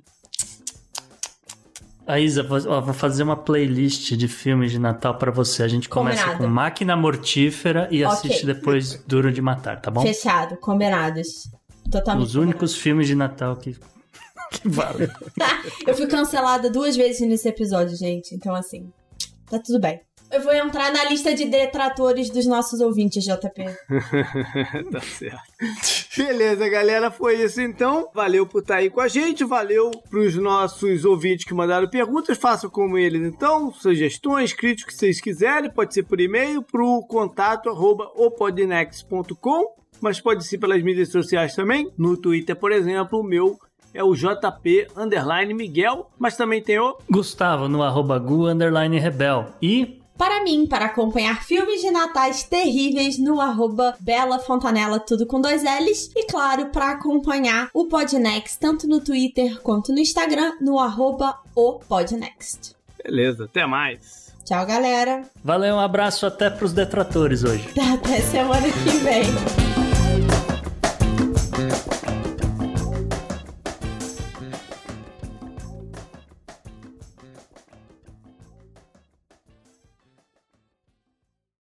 A Isa, vou, ó, vou fazer uma playlist de filmes de Natal pra você. A gente começa Combinado. com Máquina Mortífera e Ok. assiste depois Duro de Matar, tá bom? Fechado, combinados. Totalmente. Os únicos filmes de Natal que, que valem. eu fui cancelada duas vezes nesse episódio, gente. Então, assim, tá tudo bem. Eu vou entrar na lista de detratores dos nossos ouvintes, JP. tá certo. Beleza, galera, foi isso então. Valeu por estar aí com a gente, valeu pros nossos ouvintes que mandaram perguntas. Façam como eles então, sugestões, críticas que vocês quiserem, pode ser por e-mail pro contato arroba opodnext.com, mas pode ser pelas mídias sociais também. No Twitter, por exemplo, o meu é o JP underline Miguel, mas também tem o Gustavo no arroba gu underline rebel. E Para mim, para acompanhar filmes de natais terríveis no arroba Bela Fontanella, tudo com dois L's. E claro, para acompanhar o Podnext, tanto no Twitter quanto no Instagram, no arroba o Podnext. Beleza, até mais. Tchau, galera. valeu, um abraço até pros detratores hoje. Até semana que vem.